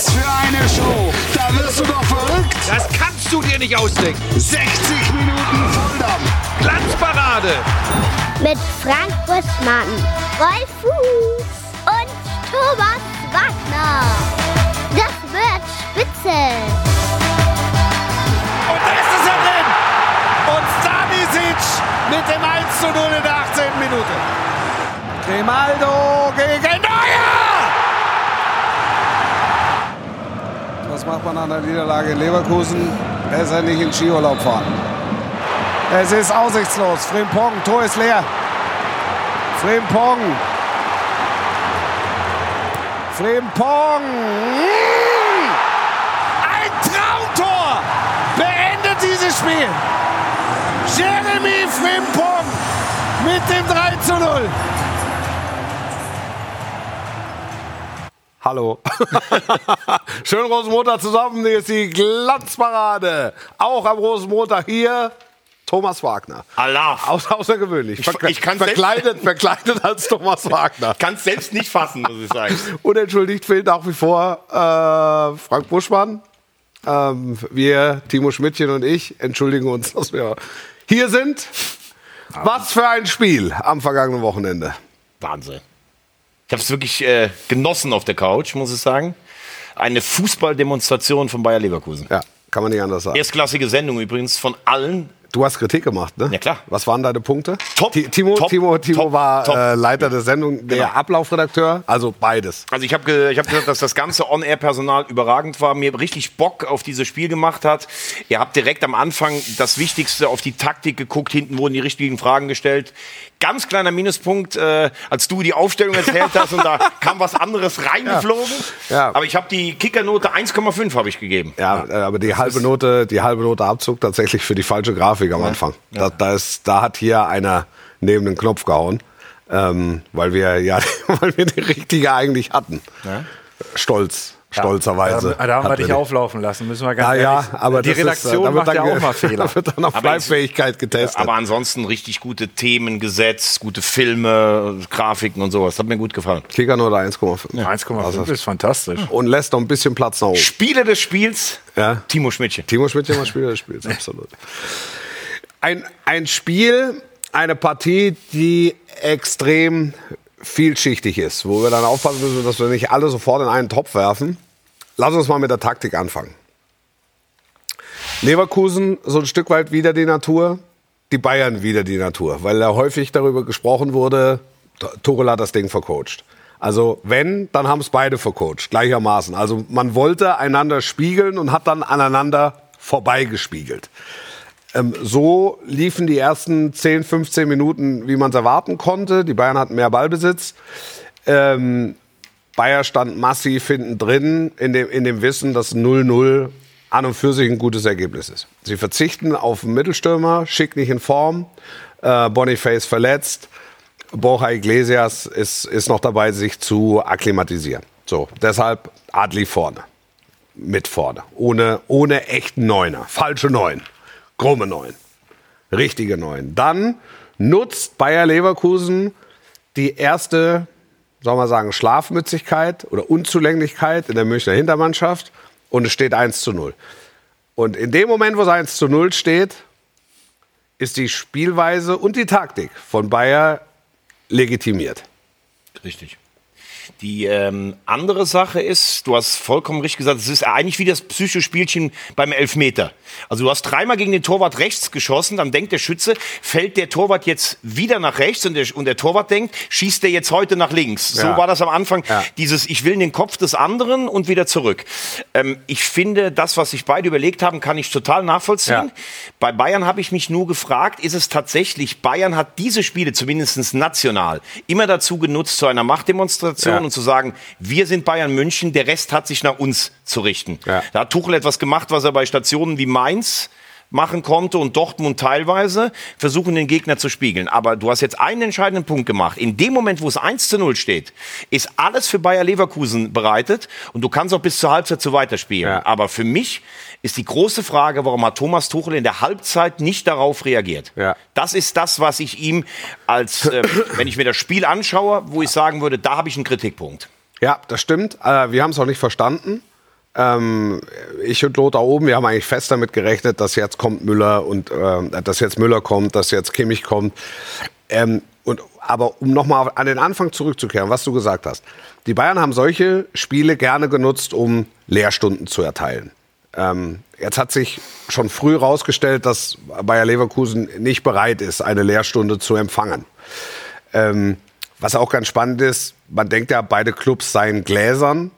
Was für eine Show! Da wirst du doch verrückt! Das kannst du dir nicht ausdenken. 60 Minuten Volldampf! Glanzparade! Mit Frank Buschmann, Wolf Fuß und Thomas Wagner. Das wird spitze. Und da ist es ja drin. Und Stanisic mit dem 1 zu 0 in der 18. Minute. Grimaldo gegen Neuer. Was macht man an der Niederlage in Leverkusen? Besser nicht in Skiurlaub fahren. Es ist aussichtslos. Frimpong, Tor ist leer. Frimpong. Frimpong. Ein Traumtor beendet dieses Spiel. Jeremy Frimpong mit dem 3 zu 0. Hallo. Schönen Rosenmontag zusammen. Hier ist die Glanzparade. Auch am Rosenmontag hier Thomas Wagner. Allah. Außer, außergewöhnlich. Verkle ich kann's verkleidet, verkleidet als Thomas Wagner. Kann es selbst nicht fassen, muss ich sagen. Unentschuldigt fehlt nach wie vor äh, Frank Buschmann. Ähm, wir, Timo Schmidtchen und ich, entschuldigen uns, dass wir hier sind. Was für ein Spiel am vergangenen Wochenende. Wahnsinn. Ich habe es wirklich äh, genossen auf der Couch, muss ich sagen. Eine Fußballdemonstration von Bayer Leverkusen. Ja, kann man nicht anders sagen. Erstklassige Sendung übrigens von allen. Du hast Kritik gemacht, ne? Ja, klar. Was waren deine Punkte? Top, Ti- Timo, top, Timo, Timo top, war top. Äh, Leiter der Sendung, der Genau. Ablaufredakteur, also beides. Also ich habe ge ich hab gesagt, dass das ganze On-Air-Personal überragend war, mir richtig Bock auf dieses Spiel gemacht hat. Ihr habt direkt am Anfang das Wichtigste auf die Taktik geguckt, hinten wurden die richtigen Fragen gestellt. Ganz kleiner Minuspunkt, äh, als du die Aufstellung erzählt hast und da kam was anderes reingeflogen. Ja. Aber ich habe die Kickernote 1,5 habe ich gegeben. Ja, äh, aber die halbe Note, die halbe Note Abzug tatsächlich für die falsche Grafik am Anfang. Da, da, ist, da hat hier einer neben den Knopf gehauen, ähm, weil wir ja, weil wir die richtige eigentlich hatten. Stolz, stolzerweise. Da, da haben wir dich auflaufen lassen, müssen wir ganz Ja, ja, ehrlich aber Die ist, Redaktion da wird macht ja dann auch ge- mal Fehler. Da wird dann auf Bleibfähigkeit getestet. Aber ansonsten richtig gute Themen gesetzt, gute Filme, Grafiken und sowas. Hat mir gut gefallen. Kickernote 1,5. 1,5 ist fantastisch. Und lässt noch ein bisschen Platz nach oben. Spiele des Spiels, Ja. Timo Schmidtchen. Timo Schmidt, immer Spieler des Spiels, absolut. Ein, ein Spiel, eine Partie, die extrem vielschichtig ist, wo wir dann aufpassen müssen, dass wir nicht alle sofort in einen Topf werfen. Lass uns mal mit der Taktik anfangen. Leverkusen so ein Stück weit wieder die Natur, die Bayern wieder die Natur, weil da häufig darüber gesprochen wurde, Tuchel hat das Ding vercoacht. Also wenn, dann haben es beide vercoacht, gleichermaßen. Also man wollte einander spiegeln und hat dann aneinander vorbeigespiegelt. Ähm, so liefen die ersten 10, 15 Minuten, wie man es erwarten konnte. Die Bayern hatten mehr Ballbesitz. Ähm, Bayer stand massiv hinten drin, in dem, in dem Wissen, dass 0-0 an und für sich ein gutes Ergebnis ist. Sie verzichten auf einen Mittelstürmer, Schick nicht in Form, äh, Boniface verletzt, Borja Iglesias ist, ist noch dabei, sich zu akklimatisieren. So, deshalb Adli vorne. Mit vorne. Ohne, ohne echten Neuner. Falsche Neun. Krumme Neun. Richtige Neun. Dann nutzt Bayer Leverkusen die erste, soll man sagen, Schlafmützigkeit oder Unzulänglichkeit in der Münchner Hintermannschaft und es steht 1 zu 0. Und in dem Moment, wo es 1 zu 0 steht, ist die Spielweise und die Taktik von Bayer legitimiert. Richtig. Die ähm, andere Sache ist, du hast vollkommen richtig gesagt, es ist eigentlich wie das Psychospielchen beim Elfmeter. Also du hast dreimal gegen den Torwart rechts geschossen, dann denkt der Schütze, fällt der Torwart jetzt wieder nach rechts und der, und der Torwart denkt, schießt der jetzt heute nach links. So Ja. war das am Anfang, Ja. dieses ich will in den Kopf des anderen und wieder zurück. Ähm, ich finde, das, was sich beide überlegt haben, kann ich total nachvollziehen. Ja. Bei Bayern habe ich mich nur gefragt, ist es tatsächlich, Bayern hat diese Spiele zumindest national immer dazu genutzt, zu einer Machtdemonstration. Und zu sagen, wir sind Bayern München, der Rest hat sich nach uns zu richten. Ja. Da hat Tuchel etwas gemacht, was er bei Stationen wie Mainz machen konnte und Dortmund teilweise versuchen, den Gegner zu spiegeln. Aber du hast jetzt einen entscheidenden Punkt gemacht. In dem Moment, wo es 1 zu 0 steht, ist alles für Bayer Leverkusen bereitet und du kannst auch bis zur Halbzeit so weiterspielen. Ja. Aber für mich ist die große Frage, warum hat Thomas Tuchel in der Halbzeit nicht darauf reagiert? Ja. Das ist das, was ich ihm als, äh, wenn ich mir das Spiel anschaue, wo ich sagen würde, da habe ich einen Kritikpunkt. Ja, das stimmt. Äh, wir haben es auch nicht verstanden. Ähm, ich und Lothar oben, wir haben eigentlich fest damit gerechnet, dass jetzt kommt Müller und äh, dass jetzt Müller kommt, dass jetzt Kimmich kommt. Ähm, und, aber um nochmal an den Anfang zurückzukehren, was du gesagt hast. Die Bayern haben solche Spiele gerne genutzt, um Lehrstunden zu erteilen. Ähm, jetzt hat sich schon früh herausgestellt, dass Bayer Leverkusen nicht bereit ist, eine Lehrstunde zu empfangen. Ähm, was auch ganz spannend ist, man denkt ja, beide Clubs seien Gläsern.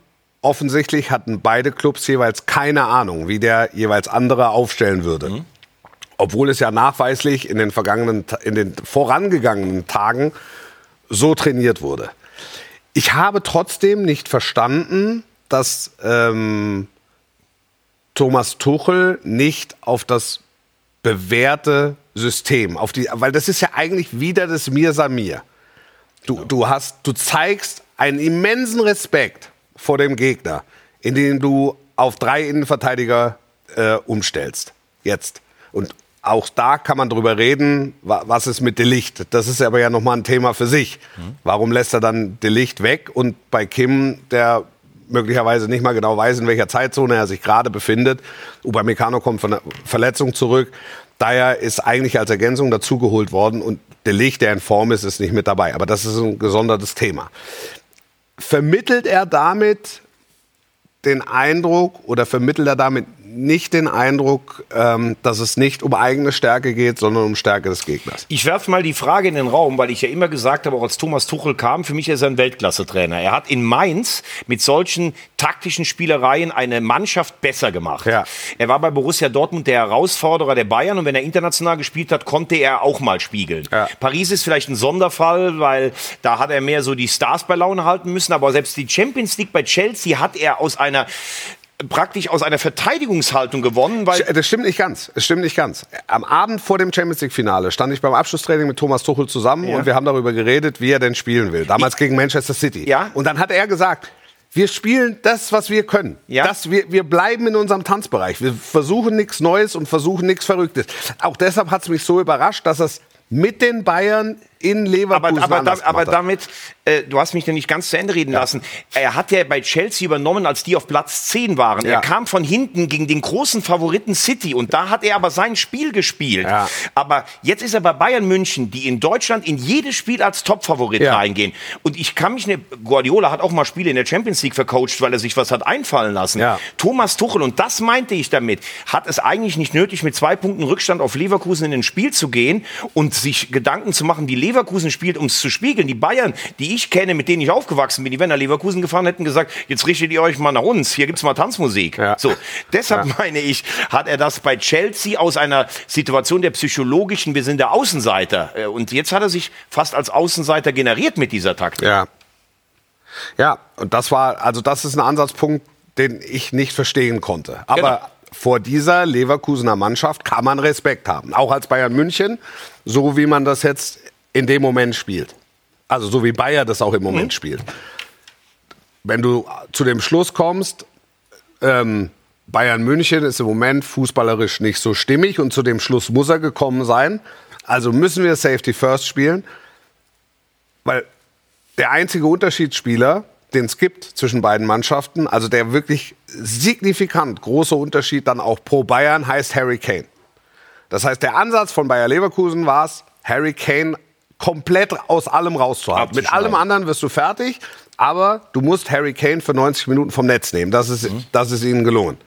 Offensichtlich hatten beide Clubs jeweils keine Ahnung, wie der jeweils andere aufstellen würde. Mhm. Obwohl es ja nachweislich in den vergangenen, in den vorangegangenen Tagen so trainiert wurde. Ich habe trotzdem nicht verstanden, dass ähm, Thomas Tuchel nicht auf das bewährte System, auf die, weil das ist ja eigentlich wieder das Mir Samir. Du, du hast, du zeigst einen immensen Respekt vor dem Gegner, indem du auf drei Innenverteidiger äh, umstellst. Jetzt. Und auch da kann man drüber reden, was ist mit Delicht. Das ist aber ja nochmal ein Thema für sich. Mhm. Warum lässt er dann Delicht weg und bei Kim, der möglicherweise nicht mal genau weiß, in welcher Zeitzone er sich gerade befindet. Upamecano kommt von der Verletzung zurück. Daher ist eigentlich als Ergänzung dazugeholt worden und der Licht, der in Form ist, ist nicht mit dabei. Aber das ist ein gesondertes Thema. Vermittelt er damit den Eindruck oder vermittelt er damit nicht den Eindruck, ähm, dass es nicht um eigene Stärke geht, sondern um Stärke des Gegners. Ich werfe mal die Frage in den Raum, weil ich ja immer gesagt habe, auch als Thomas Tuchel kam, für mich ist er ein Weltklasse-Trainer. Er hat in Mainz mit solchen taktischen Spielereien eine Mannschaft besser gemacht. Ja. Er war bei Borussia Dortmund der Herausforderer der Bayern und wenn er international gespielt hat, konnte er auch mal spiegeln. Ja. Paris ist vielleicht ein Sonderfall, weil da hat er mehr so die Stars bei Laune halten müssen, aber selbst die Champions League bei Chelsea hat er aus einer praktisch aus einer Verteidigungshaltung gewonnen. Weil das stimmt nicht ganz. Das stimmt nicht ganz. Am Abend vor dem Champions League Finale stand ich beim Abschlusstraining mit Thomas Tuchel zusammen ja. und wir haben darüber geredet, wie er denn spielen will. Damals ich, gegen Manchester City. Ja. Und dann hat er gesagt, wir spielen das, was wir können. Ja. Das, wir, wir bleiben in unserem Tanzbereich. Wir versuchen nichts Neues und versuchen nichts Verrücktes. Auch deshalb hat es mich so überrascht, dass es mit den Bayern in Leverkusen. Aber, aber, aber damit, äh, du hast mich ja nicht ganz zu Ende reden ja. lassen. Er hat ja bei Chelsea übernommen, als die auf Platz 10 waren. Ja. Er kam von hinten gegen den großen Favoriten City und da hat er aber sein Spiel gespielt. Ja. Aber jetzt ist er bei Bayern München, die in Deutschland in jedes Spiel als Topfavorit reingehen. Und ich kann mich, ne, Guardiola hat auch mal Spiele in der Champions League vercoacht, weil er sich was hat einfallen lassen. Thomas Tuchel, und das meinte ich damit, hat es eigentlich nicht nötig, mit zwei Punkten Rückstand auf Leverkusen in ein Spiel zu gehen und sich Gedanken zu machen, die Leverkusen Leverkusen spielt, um es zu spiegeln. Die Bayern, die ich kenne, mit denen ich aufgewachsen bin, die wären nach Leverkusen gefahren, hätten gesagt, jetzt richtet ihr euch mal nach uns, hier gibt es mal Tanzmusik. Ja. So, deshalb ja. meine ich, hat er das bei Chelsea aus einer Situation der psychologischen, wir sind der Außenseiter. Äh, und jetzt hat er sich fast als Außenseiter generiert mit dieser Taktik. Ja. Ja, und das war, also das ist ein Ansatzpunkt, den ich nicht verstehen konnte. Aber genau vor dieser Leverkusener Mannschaft kann man Respekt haben. Auch als Bayern München, so wie man das jetzt in dem Moment spielt. Also so wie Bayer das auch im Moment mhm. spielt. Wenn du zu dem Schluss kommst, ähm, Bayern München ist im Moment fußballerisch nicht so stimmig und zu dem Schluss muss er gekommen sein. Also müssen wir Safety First spielen, weil der einzige Unterschiedsspieler, den es gibt zwischen beiden Mannschaften, also der wirklich signifikant große Unterschied dann auch pro Bayern heißt Harry Kane. Das heißt, der Ansatz von Bayer Leverkusen war es, Harry Kane komplett aus allem rauszuhalten. Mit allem anderen wirst du fertig, aber du musst Harry Kane für 90 Minuten vom Netz nehmen. Das ist, mhm. das ist ihnen gelungen.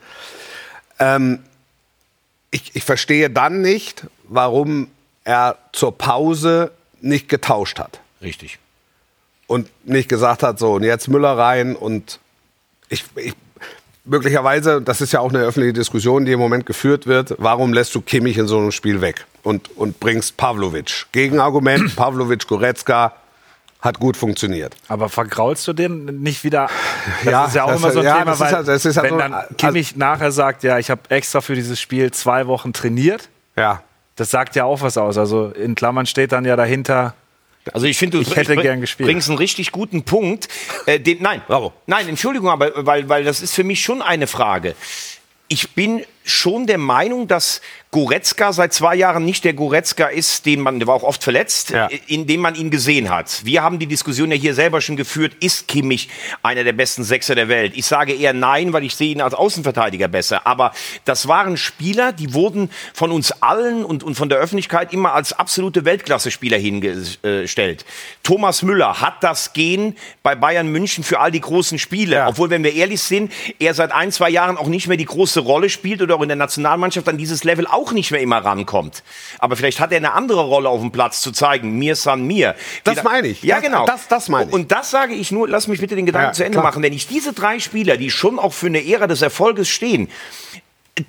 Ähm, ich, ich verstehe dann nicht, warum er zur Pause nicht getauscht hat. Richtig. Und nicht gesagt hat, so, und jetzt Müller rein und ich, ich möglicherweise, das ist ja auch eine öffentliche Diskussion, die im Moment geführt wird, warum lässt du Kimmich in so einem Spiel weg und, und bringst Pavlovic? Gegenargument, Pavlovic, Goretzka, hat gut funktioniert. Aber vergraulst du den nicht wieder? Das ja, ist ja auch das, immer so ein ja, Thema, weil halt, halt wenn dann Kimmich also, nachher sagt, ja, ich habe extra für dieses Spiel zwei Wochen trainiert. Ja. Das sagt ja auch was aus. Also in Klammern steht dann ja dahinter, also ich finde, du ich hätte gern gespielt. bringst einen richtig guten Punkt. Äh, den, nein, Bravo. nein, Entschuldigung, aber weil, weil das ist für mich schon eine Frage. Ich bin schon der Meinung, dass Goretzka seit zwei Jahren nicht der Goretzka ist, den man, der war auch oft verletzt, ja. in dem man ihn gesehen hat. Wir haben die Diskussion ja hier selber schon geführt, ist Kimmich einer der besten Sechser der Welt? Ich sage eher nein, weil ich sehe ihn als Außenverteidiger besser. Aber das waren Spieler, die wurden von uns allen und, und von der Öffentlichkeit immer als absolute Weltklasse-Spieler hingestellt. Thomas Müller hat das Gen bei Bayern München für all die großen Spiele. Ja. Obwohl, wenn wir ehrlich sind, er seit ein, zwei Jahren auch nicht mehr die große Rolle spielt oder auch in der Nationalmannschaft an dieses Level auch nicht mehr immer rankommt. Aber vielleicht hat er eine andere Rolle auf dem Platz zu zeigen. Mir san mir. Das meine ich. Ja, genau. Das, das meine ich. Und das sage ich nur, lass mich bitte den Gedanken ja, zu Ende klar. machen. Wenn ich diese drei Spieler, die schon auch für eine Ära des Erfolges stehen,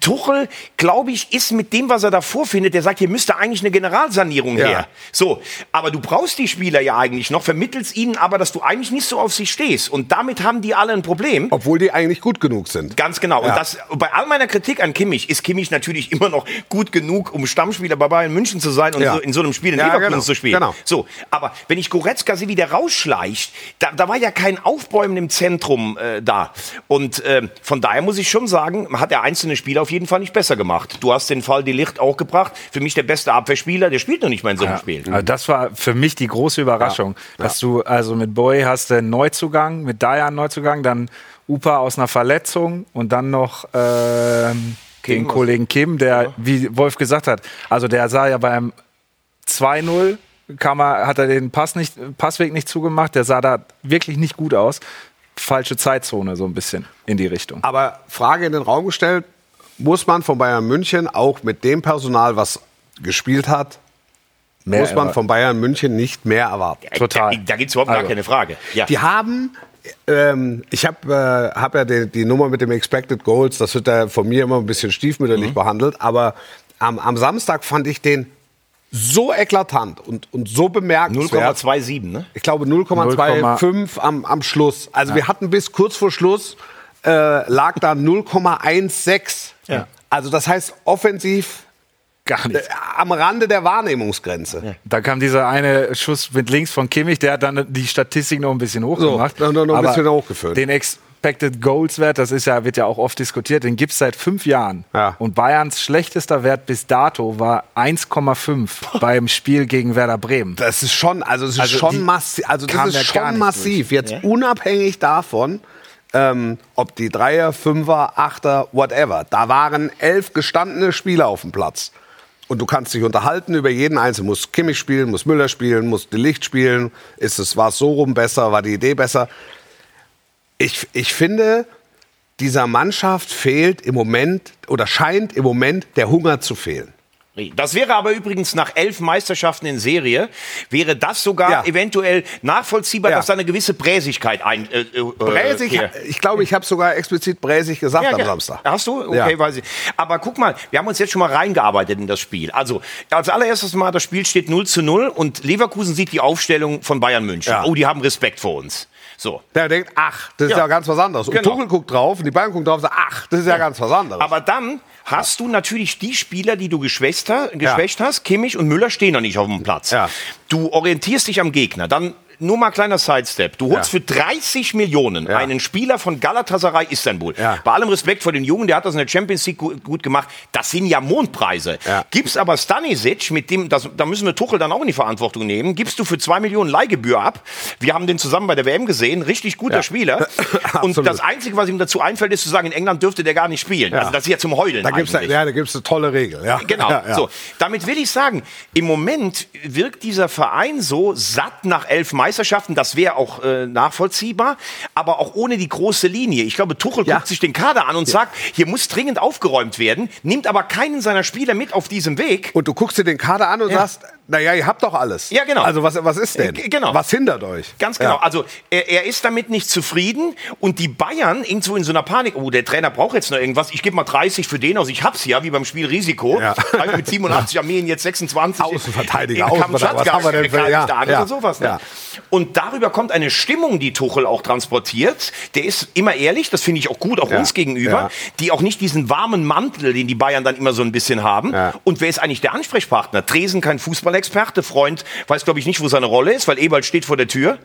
Tuchel, glaube ich, ist mit dem, was er da vorfindet, der sagt, hier müsste eigentlich eine Generalsanierung ja. her. So, aber du brauchst die Spieler ja eigentlich noch, vermittelst ihnen aber, dass du eigentlich nicht so auf sie stehst. Und damit haben die alle ein Problem. Obwohl die eigentlich gut genug sind. Ganz genau. Ja. Und das, bei all meiner Kritik an Kimmich ist Kimmich natürlich immer noch gut genug, um Stammspieler bei Bayern München zu sein und ja. so in so einem Spiel in Leverkusen genau. zu spielen. Genau. So, aber wenn ich Goretzka sehe, wie der rausschleicht, da, da war ja kein Aufbäumen im Zentrum äh, da. Und äh, von daher muss ich schon sagen, hat er einzelne Spieler Spiel auf jeden Fall nicht besser gemacht. Du hast den Fall die Licht auch gebracht. Für mich der beste Abwehrspieler, der spielt noch nicht mal in so einem ja. Spiel. Also das war für mich die große Überraschung, ja. dass du also mit Boy hast den Neuzugang, mit Dayan Neuzugang, dann Upa aus einer Verletzung und dann noch äh, den Kollegen Kim, der, ja. wie Wolf gesagt hat, also der sah ja beim 2-0 kam er, hat er den Pass nicht, Passweg nicht zugemacht, der sah da wirklich nicht gut aus. Falsche Zeitzone, so ein bisschen in die Richtung. Aber Frage in den Raum gestellt: muss man von Bayern München auch mit dem Personal, was gespielt hat, mehr muss man von Bayern München nicht mehr erwarten. Total. Da, da gibt es überhaupt also, gar keine Frage. Ja. Die haben, ähm, ich habe äh, hab ja die, die, Nummer mit dem Expected Goals, das wird ja von mir immer ein bisschen stiefmütterlich mhm. behandelt, aber am, am Samstag fand ich den so eklatant und, und so bemerkenswert. 0,27, ne? Ich glaube 0,25 am, am Schluss. Also ja. wir hatten bis kurz vor Schluss äh, lag da 0,16. Ja. Also das heißt offensiv Gar nicht. Äh, am Rande der Wahrnehmungsgrenze. Ja. Da kam dieser eine Schuss mit links von Kimmich, der hat dann die Statistik noch ein bisschen hochgemacht. So, noch, noch ein bisschen hochgeführt. Den Expected Goals Wert, das ist ja, wird ja auch oft diskutiert, den gibt es seit fünf Jahren. Ja. Und Bayerns schlechtester Wert bis dato war 1,5 beim Spiel gegen Werder Bremen. Das ist schon, also, es ist also schon massiv. Also das ist schon massiv. Durch. Jetzt ja. unabhängig davon, ähm, ob die Dreier, Fünfer, Achter, whatever. Da waren elf gestandene Spieler auf dem Platz. Und du kannst dich unterhalten über jeden Einzelnen. Muss Kimmich spielen, muss Müller spielen, muss De Licht spielen. Ist es, war es so rum besser, war die Idee besser? Ich, ich finde, dieser Mannschaft fehlt im Moment oder scheint im Moment der Hunger zu fehlen. Das wäre aber übrigens nach elf Meisterschaften in Serie, wäre das sogar ja. eventuell nachvollziehbar, ja. dass da eine gewisse Bräsigkeit ein. Äh, äh, Bräsig, ich glaube, ich habe sogar explizit Bräsig gesagt am Samstag. Hast du? Okay, weiß ich. Aber guck mal, wir haben uns jetzt schon mal reingearbeitet in das Spiel. Also, als allererstes Mal, das Spiel steht 0 zu 0 und Leverkusen sieht die Aufstellung von Bayern München. Oh, die haben Respekt vor uns. So. Der denkt, ach, das ist ja, ganz was anderes. Und genau. Tuchel guckt drauf und die Bayern gucken drauf und sagen, ach, das ist ja, ganz was anderes. Aber dann hast du natürlich die Spieler, die du geschwächt, geschwächt ja. hast. Kimmich und Müller stehen noch nicht auf dem Platz. Ja. Du orientierst dich am Gegner. Dann nur mal kleiner Sidestep. Du holst ja. für 30 Millionen ja. einen Spieler von Galatasaray Istanbul. Ja. Bei allem Respekt vor den Jungen, der hat das in der Champions League gut gemacht. Das sind ja Mondpreise. Gibst aber Stanisic, mit dem, das, da müssen wir Tuchel dann auch in die Verantwortung nehmen, gibst du für 2 Millionen Leihgebühr ab. Wir haben den zusammen bei der WM gesehen. Richtig guter Spieler. Und das Einzige, was ihm dazu einfällt, ist zu sagen, in England dürfte der gar nicht spielen. Also das ist ja zum Heulen da Ja, gibt es eine tolle Regel. Ja. Genau. So, damit will ich sagen, im Moment wirkt dieser Verein so satt nach elf Meisterschaften Meisterschaften, das wäre auch äh, nachvollziehbar, aber auch ohne die große Linie. Ich glaube, Tuchel ja. guckt sich den Kader an und ja. sagt, hier muss dringend aufgeräumt werden, nimmt aber keinen seiner Spieler mit auf diesem Weg. Und du guckst dir den Kader an und ja. sagst, naja, ihr habt doch alles. Ja, genau. Also was, was ist denn? Äh, genau. Was hindert euch? Ganz genau. Ja. Also er, er, ist damit nicht zufrieden und die Bayern irgendwo in so einer Panik, oh, der Trainer braucht jetzt noch irgendwas, ich gebe mal 30 für den aus, ich hab's ja, wie beim Spiel Risiko. Ja. mit 87 Armeen jetzt 26. Außenverteidiger, Außenverteidiger. Was haben wir denn für, ja, ja, und sowas. Ne? Ja. Und darüber kommt eine Stimmung, die Tuchel auch transportiert. Der ist immer ehrlich, das finde ich auch gut, auch uns gegenüber, die auch nicht diesen warmen Mantel, den die Bayern dann immer so ein bisschen haben. Und wer ist eigentlich der Ansprechpartner? Tresen kein Fußball Fußballexperte, Freund, weiß glaube ich nicht, wo seine Rolle ist, weil Ebald steht vor der Tür.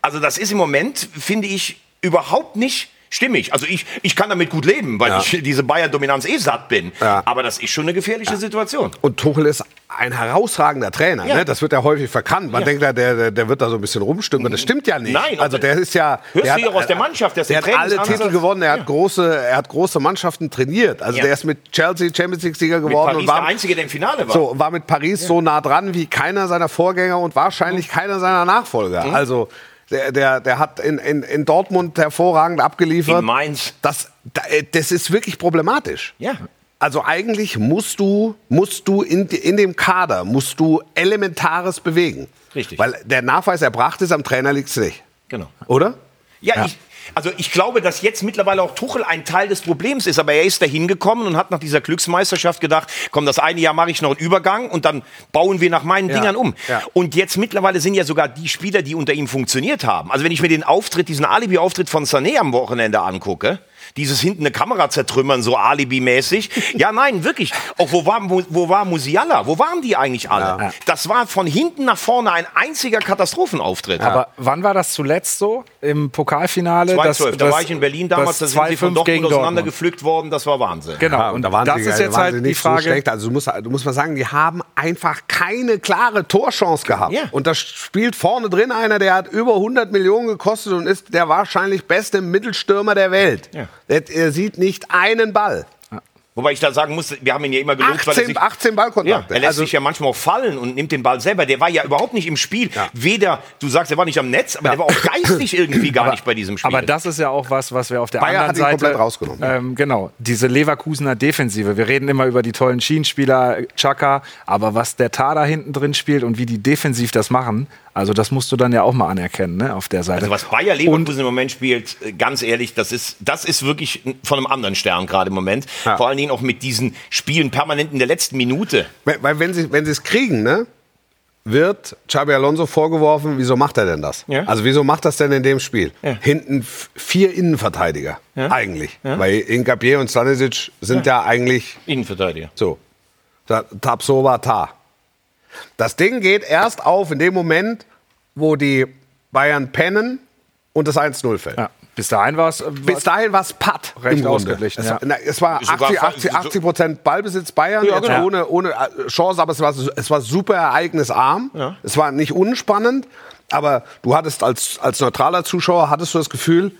Also das ist im Moment, finde ich, überhaupt nicht Stimmig. Also ich, ich kann damit gut leben, weil ich diese Bayern-Dominanz eh satt bin. Ja. Aber das ist schon eine gefährliche Situation. Und Tuchel ist ein herausragender Trainer. Ja. Ne? Das wird ja häufig verkannt. Man Ja. denkt ja, der, der, wird da so ein bisschen rumstimmen. Das stimmt ja nicht. Nein, also der ist ja. hörst der du ja aus der Mannschaft, der ist der hat alle. Titel gewonnen. Er hat große, er hat große Mannschaften trainiert. Also Ja. der ist mit Chelsea Champions League Sieger Mit geworden Paris und war der Einzige, der im Finale war. so war mit Paris so nah dran wie keiner seiner Vorgänger und wahrscheinlich keiner seiner Nachfolger. Mhm. Also der, der, der hat in, in, in Dortmund hervorragend abgeliefert. In Mainz. Das, da- äh, das ist wirklich problematisch. Ja. Also eigentlich musst du, musst du in, in dem Kader, musst du Elementares bewegen. Richtig. Weil der Nachweis erbracht ist, am Trainer liegt es nicht. Genau. Oder? Ja, Ich, also ich glaube, dass jetzt mittlerweile auch Tuchel ein Teil des Problems ist, aber er ist da hingekommen und hat nach dieser Glücksmeisterschaft gedacht, komm, das eine Jahr mache ich noch einen Übergang und dann bauen wir nach meinen Ja, Dingern um. ja. Und jetzt mittlerweile sind ja sogar die Spieler, die unter ihm funktioniert haben. Also wenn ich mir den Auftritt, diesen Alibi-Auftritt von Sané am Wochenende angucke, dieses hinten eine Kamera zertrümmern, so Alibi-mäßig. Ja, nein, wirklich. Auch wo war, wo, wo war Musiala? Wo waren die eigentlich alle? Das war von hinten nach vorne ein einziger Katastrophenauftritt. Aber wann war das zuletzt so? Im Pokalfinale? 2012, da war ich in Berlin damals, da das sind sie von 2-5 Dortmund auseinandergepflückt worden, das war Wahnsinn. Genau, Ja, und da waren das sie- ist jetzt halt die nicht So Frage. schlecht. Also du musst, du musst mal sagen, die haben einfach keine klare Torchance gehabt. Ja. Und da spielt vorne drin einer, der hat über 100 Millionen gekostet und ist der wahrscheinlich beste Mittelstürmer der Welt. Ja. Er sieht nicht einen Ball. Wobei ich da sagen muss, wir haben ihn ja immer gelobt, weil er 18, sich... 18 Ja, Ballkontakte. er lässt also, sich ja manchmal auch fallen und nimmt den Ball selber. Der war ja überhaupt nicht im Spiel. Ja. Weder, du sagst, er war nicht am Netz, aber der war auch geistig irgendwie gar nicht bei diesem Spiel. Aber das ist ja auch was, was wir auf der Bayer anderen Seite komplett rausgenommen. Ähm, genau, diese Leverkusener Defensive. Wir reden immer über die tollen Schienenspieler, Chaka, aber was der Tar da hinten drin spielt und wie die defensiv das machen, also das musst du dann ja auch mal anerkennen, ne, auf der Seite. Also was Bayer Leverkusen im Moment spielt, äh, ganz ehrlich, das ist, das ist wirklich von einem anderen Stern gerade im Moment. Ja. Vor allen Dingen auch mit diesen Spielen permanent in der letzten Minute. weil weil wenn sie wenn sie es kriegen, ne, wird Xabi Alonso vorgeworfen, wieso macht er denn das? Ja. Also wieso macht das denn in dem Spiel? Ja. Hinten vier Innenverteidiger eigentlich, weil Ingapier und Stanisic sind ja, eigentlich Innenverteidiger. so. Ta- Tapsoba Ta. Das Ding geht erst auf in dem Moment, wo die Bayern pennen und das 1-0 fällt. ja, bis dahin war es. Bis dahin war es Patt Recht im Grunde. ausgeglichen, Es, ja. es war Sogar 80, fa- 80, 80 Prozent Ballbesitz Bayern, Ja, genau. ohne, ohne äh, Chance, aber es war, es war super ereignisarm. Es war nicht unspannend, aber du hattest als, als neutraler Zuschauer, hattest du das Gefühl,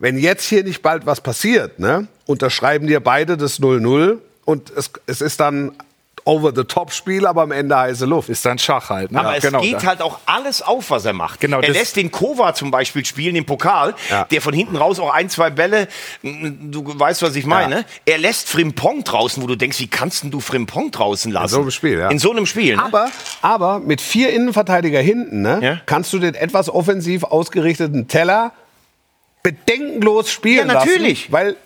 wenn jetzt hier nicht bald was passiert, ne, unterschreiben dir beide das 0-0 und es, es ist dann Over-the-Top-Spiel, aber am Ende heiße Luft. Ist dann Schach halt. Ne? Aber es genau, geht da- halt auch alles auf, was er macht. Genau, er lässt den Kova zum Beispiel spielen im Pokal, Ja. der von hinten raus auch ein, zwei Bälle, du weißt, was ich meine. Er lässt Frimpong draußen, wo du denkst, wie kannst denn du Frimpong draußen lassen? so einem Spiel, ja. In so einem Spiel, ne? Aber, aber mit vier Innenverteidiger hinten ne, Ja. kannst du den etwas offensiv ausgerichteten Teller bedenkenlos spielen Ja, natürlich. lassen, weil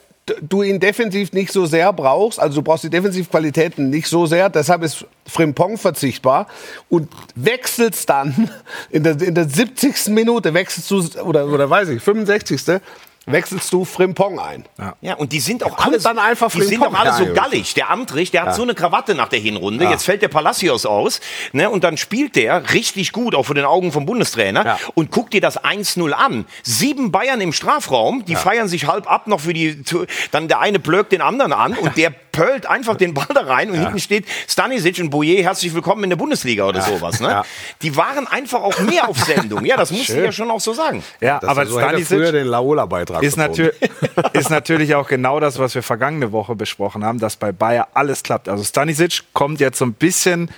du ihn defensiv nicht so sehr brauchst. Also du brauchst die Defensivqualitäten nicht so sehr. Deshalb ist Frimpong verzichtbar und wechselst dann in der, in der 70. Minute wechselst du oder oder weiß ich 65. wechselst du Frimpong ein. Ja, und die sind auch alle, dann einfach die sind auch alle so gallig. Der Amtrich, der hat so eine Krawatte nach der Hinrunde. Ja. Jetzt fällt der Palacios aus. Ne, und dann spielt der richtig gut, auch vor den Augen vom Bundestrainer. Ja. Und guck dir das 1-0 an. Sieben Bayern im Strafraum, die feiern sich halb ab noch für die, dann der eine blökt den anderen an und der pölt einfach den Ball da rein und hinten steht Stanisic und Boyer, herzlich willkommen in der Bundesliga oder sowas. Ne? Ja. Die waren einfach auch mehr auf Sendung. Ja, das muss ich ja schon auch so sagen. Ja, Das aber so Stanisic früher den Laola-Beitrag ist, natür ist natürlich auch genau das, was wir vergangene Woche besprochen haben, dass bei Bayer alles klappt. Also Stanisic kommt jetzt so ein bisschen,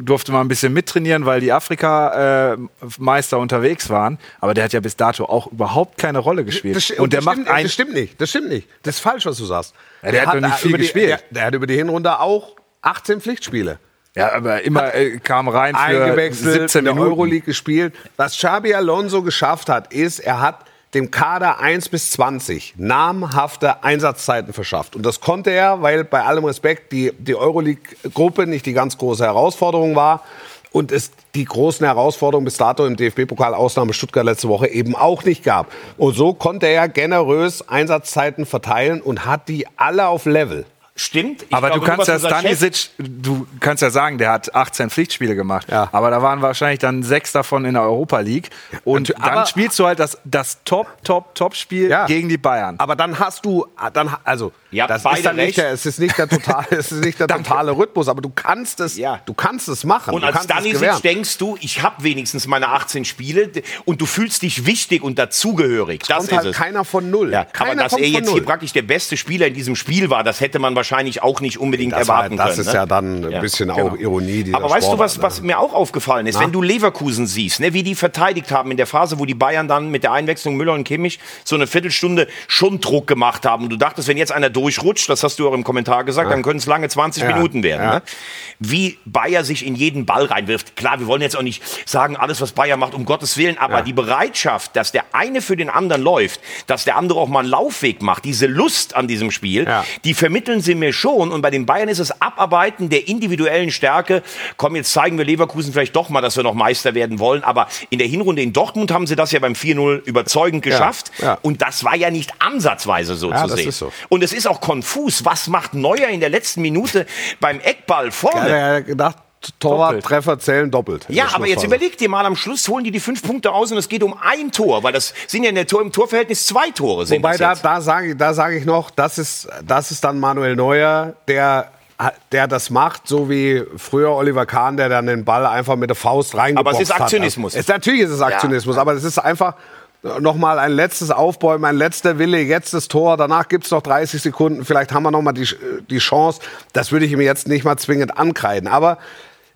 durfte mal ein bisschen mittrainieren, weil die Afrika-Meister unterwegs waren. Aber der hat ja bis dato auch überhaupt keine Rolle gespielt. Das, und der das macht stimmt, ein, das stimmt nicht. Das stimmt nicht. Das ist falsch, was du sagst. Ja, der hat doch nicht äh, viel über die, gespielt. Der, der hat über die Hinrunde auch 18 Pflichtspiele. ja, aber immer äh, kam rein für Eingewechselt, 17 in der Minuten. Euroleague gespielt. Was Xabi Alonso geschafft hat, ist, er hat dem Kader 1 bis 20 namhafte Einsatzzeiten verschafft. Und das konnte er, weil bei allem Respekt die, die Euroleague-Gruppe nicht die ganz große Herausforderung war. Und es die großen Herausforderungen bis dato im DFB-Pokal Ausnahme Stuttgart letzte Woche eben auch nicht gab. Und so konnte er generös Einsatzzeiten verteilen und hat die alle auf Level. Stimmt. Ich Aber du glaube, kannst ja Stanisic, du kannst ja sagen, der hat 18 Pflichtspiele gemacht. Ja. Aber da waren wahrscheinlich dann sechs davon in der Europa League. Und natürlich, dann aber- spielst du halt das, das Top, Top, Top-Spiel Ja. gegen die Bayern. Aber dann hast du, dann, also, Ja, das ist dann nicht der, es ist nicht der totale, es ist nicht der totale Rhythmus, aber du kannst es, Ja. du kannst es machen. Und du als Stanisic denkst du, ich habe wenigstens meine 18 Spiele und du fühlst dich wichtig und dazugehörig. Das kommt ist halt es. keiner von null. Ja, Keiner aber dass kommt er von jetzt null. hier praktisch der beste Spieler in diesem Spiel war, das hätte man wahrscheinlich auch nicht unbedingt das war, erwarten das können. ist ne? ja dann ein Ja, bisschen genau. auch Ironie. dieser Aber weißt du, was, was ne? mir auch aufgefallen ist? Wenn du Leverkusen siehst, ne, wie die verteidigt haben in der Phase, wo die Bayern dann mit der Einwechslung Müller und Kimmich so eine Viertelstunde schon Druck gemacht haben. Und du dachtest, wenn jetzt einer durchrutscht, das hast du auch im Kommentar gesagt, dann können es lange 20 Ja. Minuten werden. Ja. Ne? Wie Bayer sich in jeden Ball reinwirft. Klar, wir wollen jetzt auch nicht sagen, alles, was Bayer macht, um Gottes Willen, aber die Bereitschaft, dass der eine für den anderen läuft, dass der andere auch mal einen Laufweg macht, diese Lust an diesem Spiel, Ja. die vermitteln sie mir schon. Und bei den Bayern ist es Abarbeiten der individuellen Stärke. Komm, jetzt zeigen wir Leverkusen vielleicht doch mal, dass wir noch Meister werden wollen. Aber in der Hinrunde in Dortmund haben sie das ja beim 4-0 überzeugend geschafft. ja. Und das war ja nicht ansatzweise so Ja, zu sehen. so. Und es ist auch konfus. Was macht Neuer in der letzten Minute beim Eckball Ja, vorne? hat gedacht, Torwarttreffer zählen doppelt. Ja, aber jetzt überleg dir mal, am Schluss holen die die fünf Punkte aus und es geht um ein Tor, weil das sind ja in der Tor, im Torverhältnis zwei Tore. Sind Wobei, da, da sage ich, da sag ich noch, das ist, das ist dann Manuel Neuer, der, der das macht, so wie früher Oliver Kahn, der dann den Ball einfach mit der Faust reingeboxt Aber es ist hat. Aktionismus. Es, natürlich ist es Aktionismus, aber es ist einfach nochmal ein letztes Aufbäumen, ein letzter Wille, jetzt das Tor, danach gibt es noch 30 Sekunden, vielleicht haben wir nochmal die, die Chance. Das würde ich ihm jetzt nicht mal zwingend ankreiden. Aber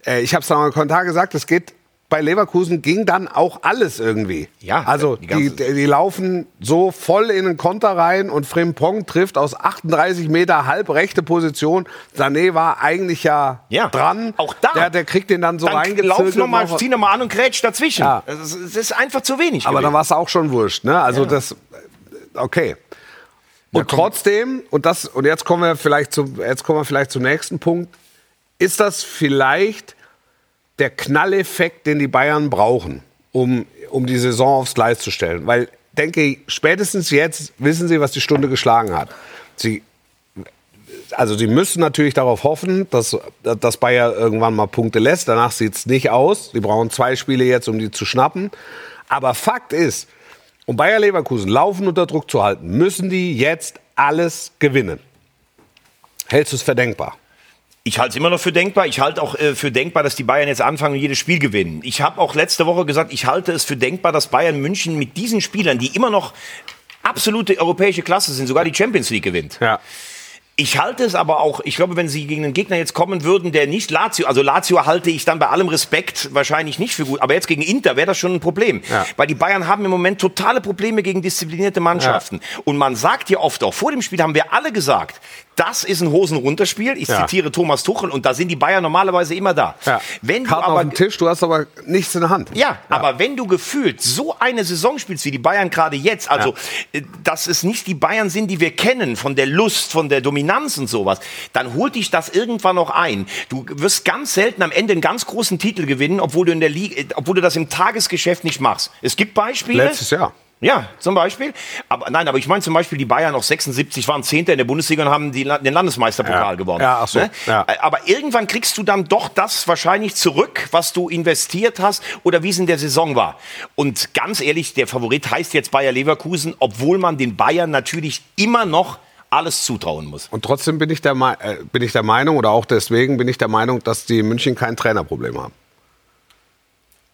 äh, ich habe es im Kommentar gesagt, es geht bei Leverkusen ging dann auch alles irgendwie. Ja, also die die, die, laufen so voll in den Konter rein und Frimpong trifft aus 38 Meter halb rechte Position. Sané war eigentlich ja, Ja, dran. auch da. Der, der kriegt den dann so Dann lauf reingezirkelt. noch mal, noch- zieh noch mal an und grätsch dazwischen. Ja. Das, ist, das ist einfach zu wenig. aber gewesen. dann war es auch schon wurscht. Ne? Also das, okay. Und trotzdem, und das, und jetzt kommen wir vielleicht zum, jetzt kommen wir vielleicht zum nächsten Punkt. Ist das vielleicht der Knalleffekt, den die Bayern brauchen, um, um die Saison aufs Gleis zu stellen? Weil, denke ich, spätestens jetzt wissen sie, was die Stunde geschlagen hat. Sie, also sie müssen natürlich darauf hoffen, dass, dass Bayern irgendwann mal Punkte lässt. Danach sieht es nicht aus. Sie brauchen zwei Spiele jetzt, um die zu schnappen. Aber Fakt ist, um Bayer Leverkusen laufen unter Druck zu halten, müssen die jetzt alles gewinnen. Hältst du es für denkbar? Ich halte es immer noch für denkbar. Ich halte auch äh, für denkbar, dass die Bayern jetzt anfangen und jedes Spiel gewinnen. Ich habe auch letzte Woche gesagt, ich halte es für denkbar, dass Bayern München mit diesen Spielern, die immer noch absolute europäische Klasse sind, sogar die Champions League gewinnt. Ja. Ich halte es aber auch, ich glaube, wenn sie gegen einen Gegner jetzt kommen würden, der nicht Lazio, also Lazio halte ich dann bei allem Respekt wahrscheinlich nicht für gut, aber jetzt gegen Inter wäre das schon ein Problem. Ja. Weil die Bayern haben im Moment totale Probleme gegen disziplinierte Mannschaften. Und man sagt ja oft auch, vor dem Spiel haben wir alle gesagt, das ist ein Hosen-Runterspiel. Ich Ja. zitiere Thomas Tuchel und da sind die Bayern normalerweise immer da. ja. Wenn du Karten aber auf dem Tisch, du hast aber nichts in der Hand. ja, aber wenn du gefühlt so eine Saison spielst wie die Bayern gerade jetzt, also äh, dass es nicht die Bayern sind, die wir kennen, von der Lust, von der Dominanz und sowas, dann holt dich das irgendwann noch ein. Du wirst ganz selten am Ende einen ganz großen Titel gewinnen, obwohl du in der Liga, obwohl du das im Tagesgeschäft nicht machst. Es gibt Beispiele. Letztes Jahr. Ja, zum Beispiel. Aber nein, aber ich meine zum Beispiel, die Bayern auch 76 waren Zehnter in der Bundesliga und haben die, den Landesmeisterpokal Ja. gewonnen. Ja, ach so, Ne? ja. Aber irgendwann kriegst du dann doch das wahrscheinlich zurück, was du investiert hast oder wie es in der Saison war. Und ganz ehrlich, der Favorit heißt jetzt Bayer Leverkusen, obwohl man den Bayern natürlich immer noch alles zutrauen muss. Und trotzdem bin ich, der, Me- äh, bin ich der Meinung, oder auch deswegen bin ich der Meinung, dass die München kein Trainerproblem haben.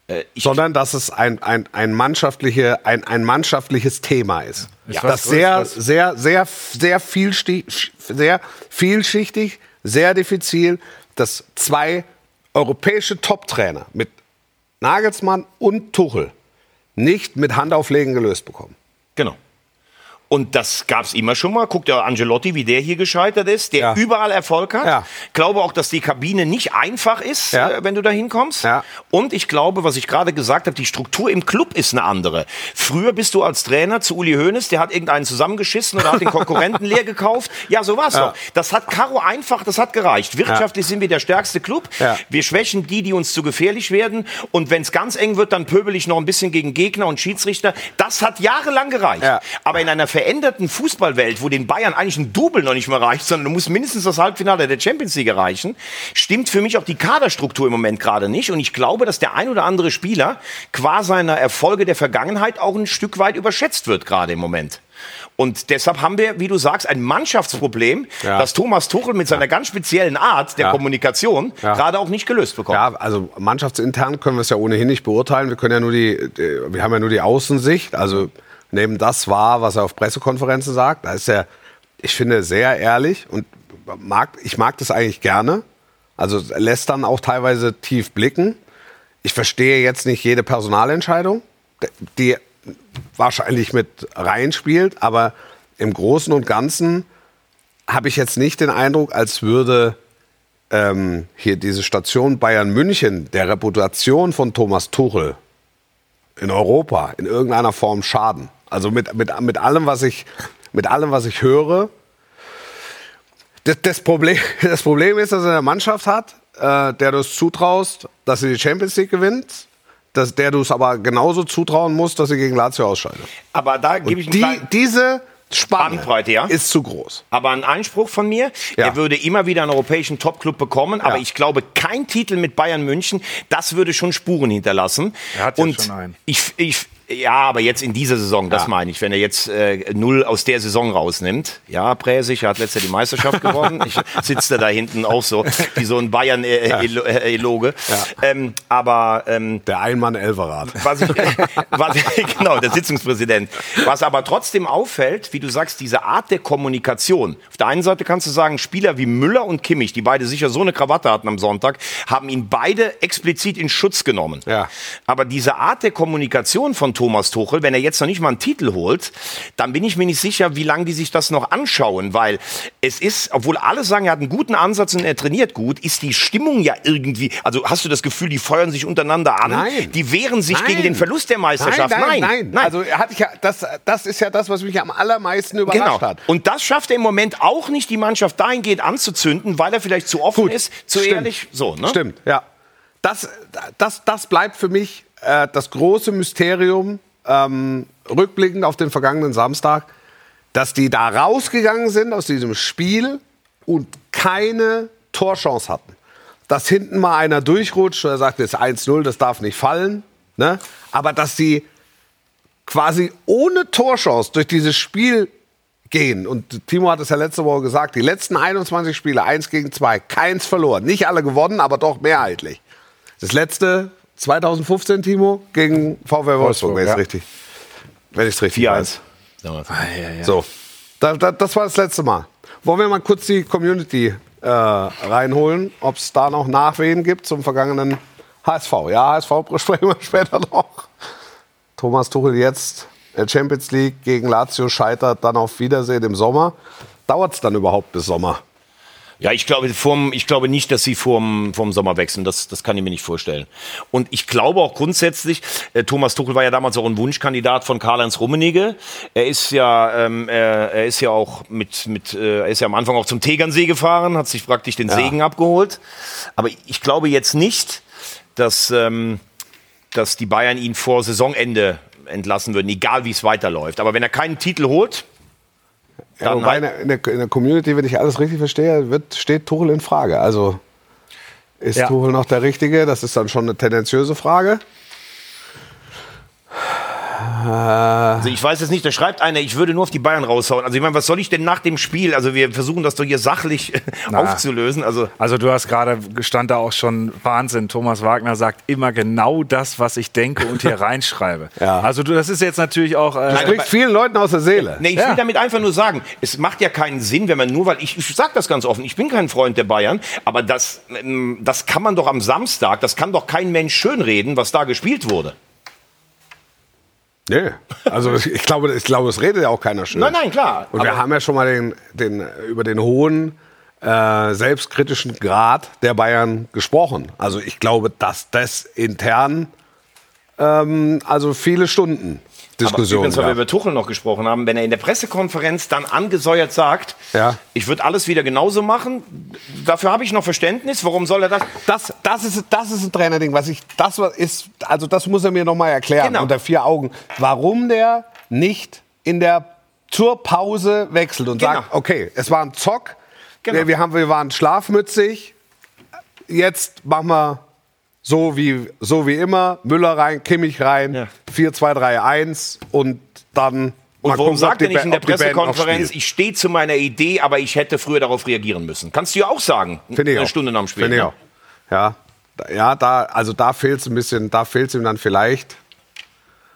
Äh, ich- sondern dass es ein, ein, ein, mannschaftliche, ein, ein mannschaftliches Thema ist. Ja. das sehr, sehr, sehr, sehr, vielschichtig, sehr vielschichtig, sehr diffizil, dass zwei europäische Top-Trainer mit Nagelsmann und Tuchel nicht mit Handauflegen gelöst bekommen. Genau. Und das gab es immer schon mal. Guckt ja Angelotti, wie der hier gescheitert ist, der Ja. überall Erfolg hat. Ja. Glaube auch, dass die Kabine nicht einfach ist, Ja. äh, wenn du da hinkommst. Ja. Und ich glaube, was ich gerade gesagt habe, die Struktur im Club ist eine andere. Früher bist du als Trainer zu Uli Hoeneß, der hat irgendeinen zusammengeschissen oder hat den Konkurrenten leer gekauft. Ja, so war's doch. Das hat Caro einfach, das hat gereicht. Wirtschaftlich sind wir der stärkste Club. Ja. Wir schwächen die, die uns zu gefährlich werden. Und wenn es ganz eng wird, dann pöbel ich noch ein bisschen gegen Gegner und Schiedsrichter. Das hat jahrelang gereicht. Ja. Aber in einer veränderten Fußballwelt, wo den Bayern eigentlich ein Double noch nicht mehr reicht, sondern du musst mindestens das Halbfinale der Champions League erreichen, stimmt für mich auch die Kaderstruktur im Moment gerade nicht. Und ich glaube, dass der ein oder andere Spieler qua seiner Erfolge der Vergangenheit auch ein Stück weit überschätzt wird gerade im Moment. Und deshalb haben wir, wie du sagst, ein Mannschaftsproblem, Ja. das Thomas Tuchel mit seiner ganz speziellen Art der Ja. Kommunikation Ja. gerade auch nicht gelöst bekommt. Ja, also mannschaftsintern können wir es ja ohnehin nicht beurteilen. Wir können ja nur die wir haben ja nur die Außensicht. Also nehmen das wahr, was er auf Pressekonferenzen sagt. Da ist er, ich finde, sehr ehrlich und mag, ich mag das eigentlich gerne. Also lässt dann auch teilweise tief blicken. Ich verstehe jetzt nicht jede Personalentscheidung, die wahrscheinlich mit reinspielt, aber im Großen und Ganzen habe ich jetzt nicht den Eindruck, als würde ähm, hier diese Station Bayern München der Reputation von Thomas Tuchel in Europa in irgendeiner Form schaden. Also mit, mit, mit allem, was ich, mit allem, was ich höre. Das, das, Problem, das Problem ist, dass er eine Mannschaft hat, äh, der du es zutraust, dass sie die Champions League gewinnt, dass, der du es aber genauso zutrauen musst, dass sie gegen Lazio ausscheidet. Aber da gebe ich Die, diese Spanne Bandbreite, ja? ist zu groß. Aber ein Einspruch von mir, Ja. er würde immer wieder einen europäischen Topclub bekommen, aber Ja. ich glaube, kein Titel mit Bayern München, das würde schon Spuren hinterlassen. Er hat ja Und schon einen. Ich, ich, ja, aber jetzt in dieser Saison, das Ja. meine ich, wenn er jetzt äh, null aus der Saison rausnimmt. Ja, Präsig er hat letztes Jahr die Meisterschaft gewonnen. Ich sitze da hinten auch so, wie so ein Bayern-Eloge. Ähm, aber ähm, Der Einmann-Elverrat. was ich, was, genau, der Sitzungspräsident. Was aber trotzdem auffällt, wie du sagst, diese Art der Kommunikation. Auf der einen Seite kannst du sagen, Spieler wie Müller und Kimmich, die beide sicher so eine Krawatte hatten am Sonntag, haben ihn beide explizit in Schutz genommen. Ja. Aber diese Art der Kommunikation von Thomas Tuchel, wenn er jetzt noch nicht mal einen Titel holt, dann bin ich mir nicht sicher, wie lange die sich das noch anschauen, weil es ist, obwohl alle sagen, er hat einen guten Ansatz und er trainiert gut, ist die Stimmung ja irgendwie, also hast du das Gefühl, die feuern sich untereinander an? Nein. Die wehren sich Nein. gegen den Verlust der Meisterschaft? Nein, nein, nein. Also hatte ich ja, das, das ist ja das, was mich am allermeisten überrascht Genau. hat. Und das schafft er im Moment auch nicht, die Mannschaft dahingehend anzuzünden, weil er vielleicht zu offen ist, zu Stimmt. ehrlich. So, ne? Stimmt, ja. Das, das, das bleibt für mich äh, das große Mysterium, ähm, rückblickend auf den vergangenen Samstag, dass die da rausgegangen sind aus diesem Spiel und keine Torchance hatten. Dass hinten mal einer durchrutscht, er sagt, ist 1-0, das darf nicht fallen. Ne? Aber dass die quasi ohne Torchance durch dieses Spiel gehen. Und Timo hat es ja letzte Woche gesagt, die letzten 21 Spiele, 1 gegen 2, keins verloren. Nicht alle gewonnen, aber doch mehrheitlich. Das letzte 2015, Timo, gegen VW Wolfsburg, wenn ich es ja. richtig, wenn ich's richtig 4-1. weiß. So, da, da, das war das letzte Mal. Wollen wir mal kurz die Community äh, reinholen, ob es da noch Nachwehen gibt zum vergangenen HSV. Ja, HSV besprechen wir später noch. Thomas Tuchel jetzt in der Champions League gegen Lazio scheitert, dann auf Wiedersehen im Sommer. Dauert es dann überhaupt bis Sommer? Ja, ich glaube, vorm, ich glaube nicht, dass sie vorm, vorm Sommer wechseln. Das, das kann ich mir nicht vorstellen. Und ich glaube auch grundsätzlich, äh, Thomas Tuchel war ja damals auch ein Wunschkandidat von Karl-Heinz Rummenigge. Er ist ja, ähm, er, er ist ja auch mit, mit, äh, er ist ja am Anfang auch zum Tegernsee gefahren, hat sich praktisch den Segen abgeholt. Aber ich glaube jetzt nicht, dass, ähm, dass die Bayern ihn vor Saisonende entlassen würden, egal wie es weiterläuft. Aber wenn er keinen Titel holt, Ja, wobei in, der, in der Community, wenn ich alles richtig verstehe, wird, steht Tuchel in Frage. Also ist Ja. Tuchel noch der Richtige? Das ist dann schon eine tendenziöse Frage. Also ich weiß jetzt nicht, da schreibt einer, ich würde nur auf die Bayern raushauen. Also ich meine, was soll ich denn nach dem Spiel? Also wir versuchen das doch hier sachlich aufzulösen. Also Also du hast gerade, stand da auch schon Wahnsinn. Thomas Wagner sagt immer genau das, was ich denke und hier reinschreibe. Ja. Also du, das ist jetzt natürlich auch... Äh, Spricht vielen Leuten aus der Seele. Nee, ich Ja. will damit einfach nur sagen, es macht ja keinen Sinn, wenn man nur, weil ich, ich sage das ganz offen, ich bin kein Freund der Bayern, aber das, ähm, das kann man doch am Samstag, das kann doch kein Mensch schönreden, was da gespielt wurde. Nee. Also ich glaube, ich glaube, es redet ja auch keiner schön. Nein, nein, klar. Und wir haben ja schon mal den, den, über den hohen äh, selbstkritischen Grad der Bayern gesprochen. Also ich glaube, dass das intern ähm, also viele Stunden Diskussionen Übrigens, weil wir über Tuchel noch gesprochen haben, wenn er in der Pressekonferenz dann angesäuert sagt, Ja. ich würde alles wieder genauso machen, dafür habe ich noch Verständnis, warum soll er das? Das, das, ist, das ist ein Trainerding, was ich, das ist, also das muss er mir noch mal erklären Genau. unter vier Augen, warum der nicht in der zur Pause wechselt und Genau. sagt, okay, es war ein Zock, Genau. wir, wir, haben, wir waren schlafmützig, jetzt machen wir so wie, so wie immer, Müller rein, Kimmich rein, Ja. 4-2-3-1 und dann Und warum gucken, sagt er nicht in der Pressekonferenz, ich stehe zu meiner Idee, aber ich hätte früher darauf reagieren müssen? Kannst du ja auch sagen, Finde ich eine auch. Stunde nach dem Spiel. Finde ich ne? auch. Ja, ja, da, also da fehlt es ein bisschen, da fehlt es ihm dann vielleicht.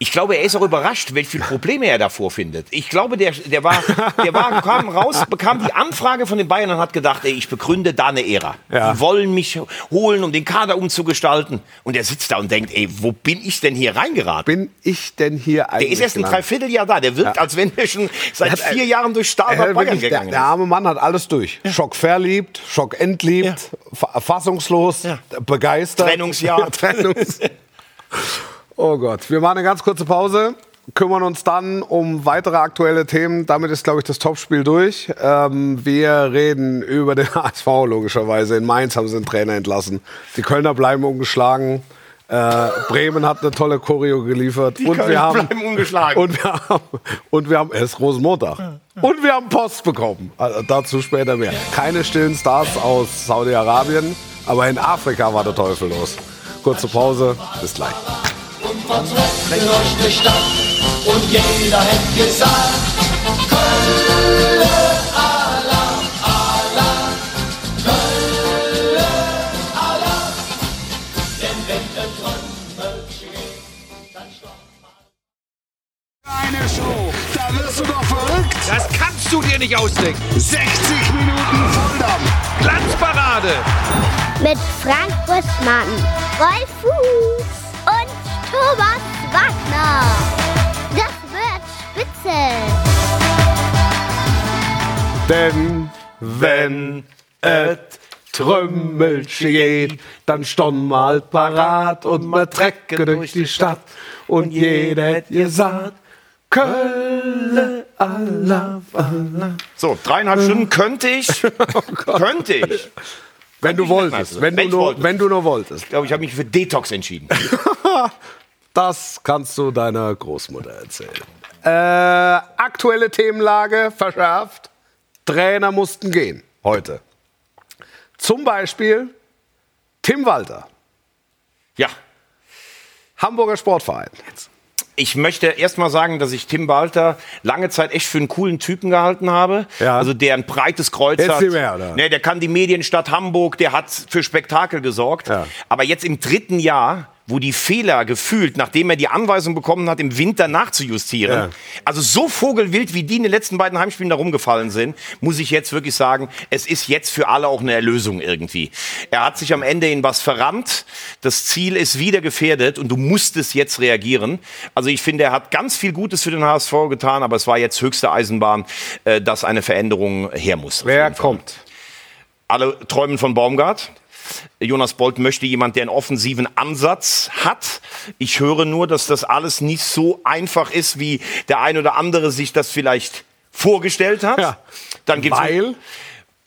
Ich glaube, er ist auch überrascht, welche viele Probleme er davor findet. Ich glaube, der, der war, der war, kam raus, bekam die Anfrage von den Bayern und hat gedacht, ey, ich begründe da eine Ära. Ja. Die wollen mich holen, um den Kader umzugestalten. Und er sitzt da und denkt, ey, wo bin ich denn hier reingeraten? Bin ich denn hier eigentlich? Der ist erst ein? Dreivierteljahr da. Der wirkt, als wenn er schon seit hat, äh, vier Jahren durch Stahl Er Bayern der, gegangen der ist. arme Mann hat alles durch. Schock verliebt, Schock entliebt, fa- fassungslos, Ja. begeistert. Trennungsjahr. Trennungs oh Gott. Wir machen eine ganz kurze Pause, kümmern uns dann um weitere aktuelle Themen. Damit ist, glaube ich, das Topspiel durch. Ähm, wir reden über den HSV logischerweise. In Mainz haben sie den Trainer entlassen. Die Kölner bleiben ungeschlagen. Äh, Bremen hat eine tolle Choreo geliefert. und Kölner wir haben, bleiben ungeschlagen. Und wir haben, und wir haben, es ist Rosenmontag. Und wir haben Post bekommen. Also dazu später mehr. Keine stillen Stars aus Saudi-Arabien, aber in Afrika war der Teufel los. Kurze Pause, bis gleich. Unvortrefflich durch die Stadt und jeder hätte gesagt, Kölle, Allah, Allah, Kölle, Allah. Denn wenn der Trümmel steht, dann stoppt man. Eine Show, da wirst du doch verrückt. Das kannst du dir nicht ausdenken. 60 Minuten Volldampf. Glanzparade. Mit Frank Buschmann, Wolf Fuß Thomas Wagner. Das wird spitze. Denn wenn et Trümmel steht, dann stond mal parat und ma trecke durch die Stadt und jeder hätt gesagt, Kölle, Allah, Allah. So, dreieinhalb Stunden könnte ich. könnte ich. Wenn du wolltest, wenn du, Wenn nur, wollte. wenn du nur wolltest. Ich glaube, ich habe mich für Detox entschieden. Das kannst du deiner Großmutter erzählen. Äh, aktuelle Themenlage verschärft. Trainer mussten gehen heute. Zum Beispiel Tim Walter, Ja. Hamburger Sportverein. Ich möchte erst mal sagen, dass ich Tim Walter lange Zeit echt für einen coolen Typen gehalten habe. Ja. Also der ein breites Kreuz Jetzt hat. mehr, oder? Nee, der kann die Medienstadt Hamburg, der hat für Spektakel gesorgt. Ja. Aber jetzt im dritten Jahr, wo die Fehler gefühlt, nachdem er die Anweisung bekommen hat, im Winter nachzujustieren, Ja. also so vogelwild, wie die in den letzten beiden Heimspielen da rumgefallen sind, muss ich jetzt wirklich sagen, es ist jetzt für alle auch eine Erlösung irgendwie. Er hat sich am Ende in was verrannt, das Ziel ist wieder gefährdet und du musstest jetzt reagieren. Also ich finde, er hat ganz viel Gutes für den HSV getan, aber es war jetzt höchste Eisenbahn, äh, dass eine Veränderung her muss. Wer kommt? Alle träumen von Baumgart. Jonas Bolt möchte jemand, der einen offensiven Ansatz hat. Ich höre nur, dass das alles nicht so einfach ist, wie der ein oder andere sich das vielleicht vorgestellt hat. Ja. Dann gibt's Weil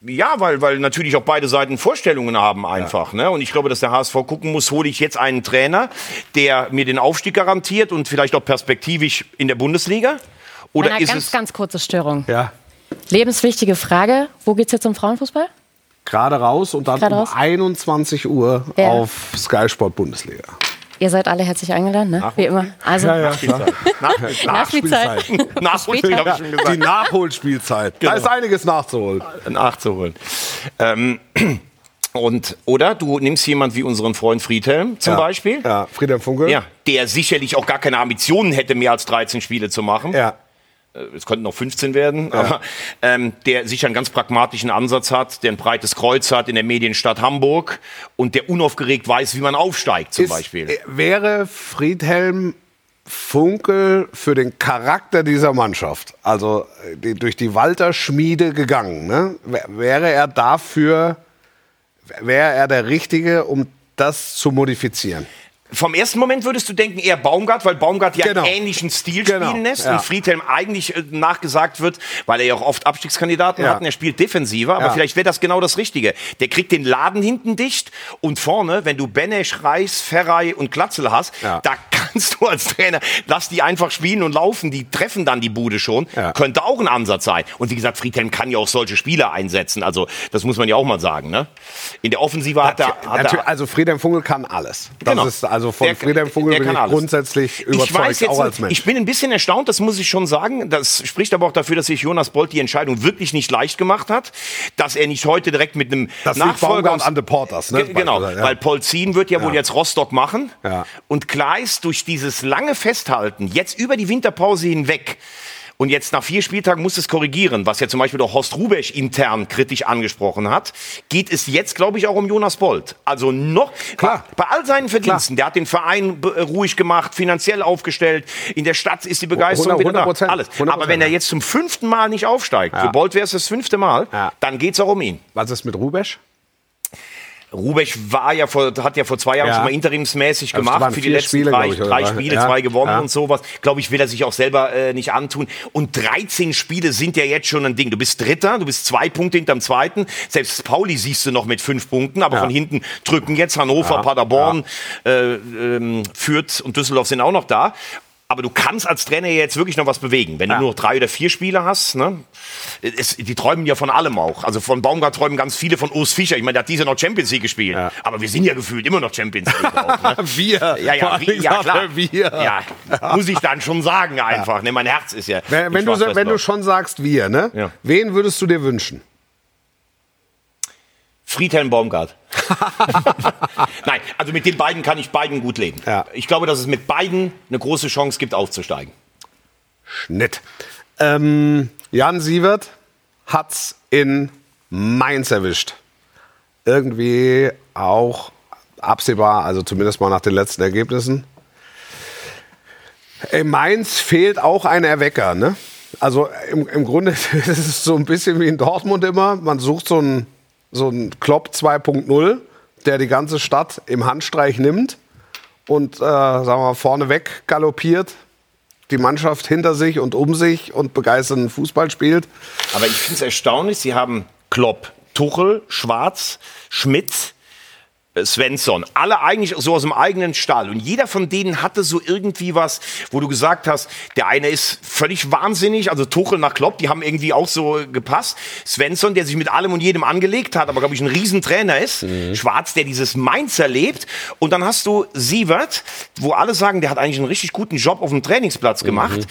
ja, weil, weil natürlich auch beide Seiten Vorstellungen haben einfach. Ne? Und ich glaube, dass der HSV gucken muss, hole ich jetzt einen Trainer, der mir den Aufstieg garantiert und vielleicht auch perspektivisch in der Bundesliga? Oder Eine ist ganz, es ganz kurze Störung. ja Lebenswichtige Frage. Wo geht's jetzt um Frauenfußball? Gerade raus und dann Gerade um raus? 21 Uhr Ja. auf Sky Sport Bundesliga. Ihr seid alle herzlich eingeladen, ne? Wie immer. Also, Nachspielzeit. Nachspielzeit, habe ich schon gesagt. Die Nachholspielzeit. Da ist einiges nachzuholen. nachzuholen. Ähm, und, oder du nimmst jemand wie unseren Freund Friedhelm zum ja. Beispiel. Ja, Friedhelm Funkel. Ja, der sicherlich auch gar keine Ambitionen hätte, mehr als 13 Spiele zu machen. ja. Es könnten noch 15 werden, aber ähm, der sicher einen ganz pragmatischen Ansatz hat, der ein breites Kreuz hat in der Medienstadt Hamburg und der unaufgeregt weiß, wie man aufsteigt zum Ist- Beispiel. äh, Wäre Friedhelm Funkel für den Charakter dieser Mannschaft, also äh, die, durch die Walter-Schmiede gegangen, ne? Wär- wäre er dafür, wäre er der Richtige, um das zu modifizieren? Vom ersten Moment würdest du denken, eher Baumgart, weil Baumgart ja Genau. einen ähnlichen Stil Genau, spielen lässt ja. und Friedhelm eigentlich äh, nachgesagt wird, weil er ja auch oft Abstiegskandidaten Ja. hat und er spielt defensiver, aber Ja. vielleicht wäre das genau das Richtige. Der kriegt den Laden hinten dicht und vorne, wenn du Benesch, Reis, Ferrei und Glatzel hast, da, kannst du als Trainer, lass die einfach spielen und laufen, die treffen dann die Bude schon. Ja. Könnte auch ein Ansatz sein. Und wie gesagt, Friedhelm kann ja auch solche Spieler einsetzen. Also, das muss man ja auch mal sagen. Ne? In der Offensive hat er. Hat er also Friedhelm Funkel kann alles. Das Genau. ist also von Der- Friedhelm Funkel bin ich alles. grundsätzlich ich überzeugt, jetzt, auch als Mensch. ich bin ein bisschen erstaunt, das muss ich schon sagen. Das spricht aber auch dafür, dass sich Jonas Bolt die Entscheidung wirklich nicht leicht gemacht hat, dass er nicht heute direkt mit einem Das Nachfolger Baumgart an Porters, ne? Ge- Genau, Ja. weil Polzin wird ja, wohl jetzt Rostock machen. Ja. Und klar ist, durch dieses lange Festhalten, jetzt über die Winterpause hinweg, und jetzt nach vier Spieltagen muss es korrigieren, was ja zum Beispiel auch Horst Rubesch intern kritisch angesprochen hat, geht es jetzt, glaube ich, auch um Jonas Bolt. Also noch, Klar. Bei, all seinen Verdiensten, der hat den Verein be- ruhig gemacht, finanziell aufgestellt, in der Stadt ist die Begeisterung 100 wieder da. 100%, Alles. 100%, Aber wenn er ja. jetzt zum fünften Mal nicht aufsteigt, für Bolt wäre es das fünfte Mal, Ja. dann geht es auch um ihn. Was ist mit Rubesch? Rubesch war ja vor, hat ja vor zwei Jahren Ja. schon mal interimsmäßig Also, gemacht für die letzten Spiele, drei, ich, drei? Spiele, Ja. zwei gewonnen Ja. und sowas. Glaube ich, will er sich auch selber äh, nicht antun. Und 13 Spiele sind ja jetzt schon ein Ding. Du bist Dritter, du bist zwei Punkte hinterm Zweiten. Selbst Pauli siehst du noch mit fünf Punkten, aber von hinten drücken jetzt Hannover. Paderborn, äh, ähm, Fürth und Düsseldorf sind auch noch da. Aber du kannst als Trainer ja jetzt wirklich noch was bewegen. Wenn du nur noch drei oder vier Spieler hast, ne? Es, die träumen ja von allem auch. Also von Baumgart träumen ganz viele von Urs Fischer. Ich meine, der hat dieses Jahr noch Champions League gespielt. Aber wir sind ja gefühlt immer noch Champions League auch. Ne? Wir. Ja, ja, Dingen ja klar. wir. Ja, muss ich dann schon sagen einfach. Ne, mein Herz ist ja. Wenn, wenn, du, wenn du schon sagst wir, ne? Ja. Wen würdest du dir wünschen? Friedhelm Baumgart. Nein, also mit den beiden kann ich beiden gut leben. Ja. Ich glaube, dass es mit beiden eine große Chance gibt, aufzusteigen. Schnitt. Ähm, Jan Sievert hat's in Mainz erwischt. Irgendwie auch absehbar, also zumindest mal nach den letzten Ergebnissen. In Mainz fehlt auch ein Erwecker, ne? Also im, im Grunde ist es so ein bisschen wie in Dortmund immer. Man sucht so einen, so einen Klopp 2.0, der die ganze Stadt im Handstreich nimmt und äh, sagen wir vorneweg galoppiert, die Mannschaft hinter sich und um sich und begeisternden Fußball spielt. Aber ich finde es erstaunlich, sie haben Klopp, Tuchel, Schwarz, Schmidt, äh, Svensson, alle eigentlich so aus dem eigenen Stall. Und jeder von denen hatte so irgendwie was, wo du gesagt hast, der eine ist völlig wahnsinnig, also Tuchel nach Klopp, die haben irgendwie auch so gepasst. Svensson, der sich mit allem und jedem angelegt hat, aber glaube ich ein Riesentrainer ist. Schwarz, der dieses Mainz erlebt. Und dann hast du Sievert, wo alle sagen, der hat eigentlich einen richtig guten Job auf dem Trainingsplatz gemacht.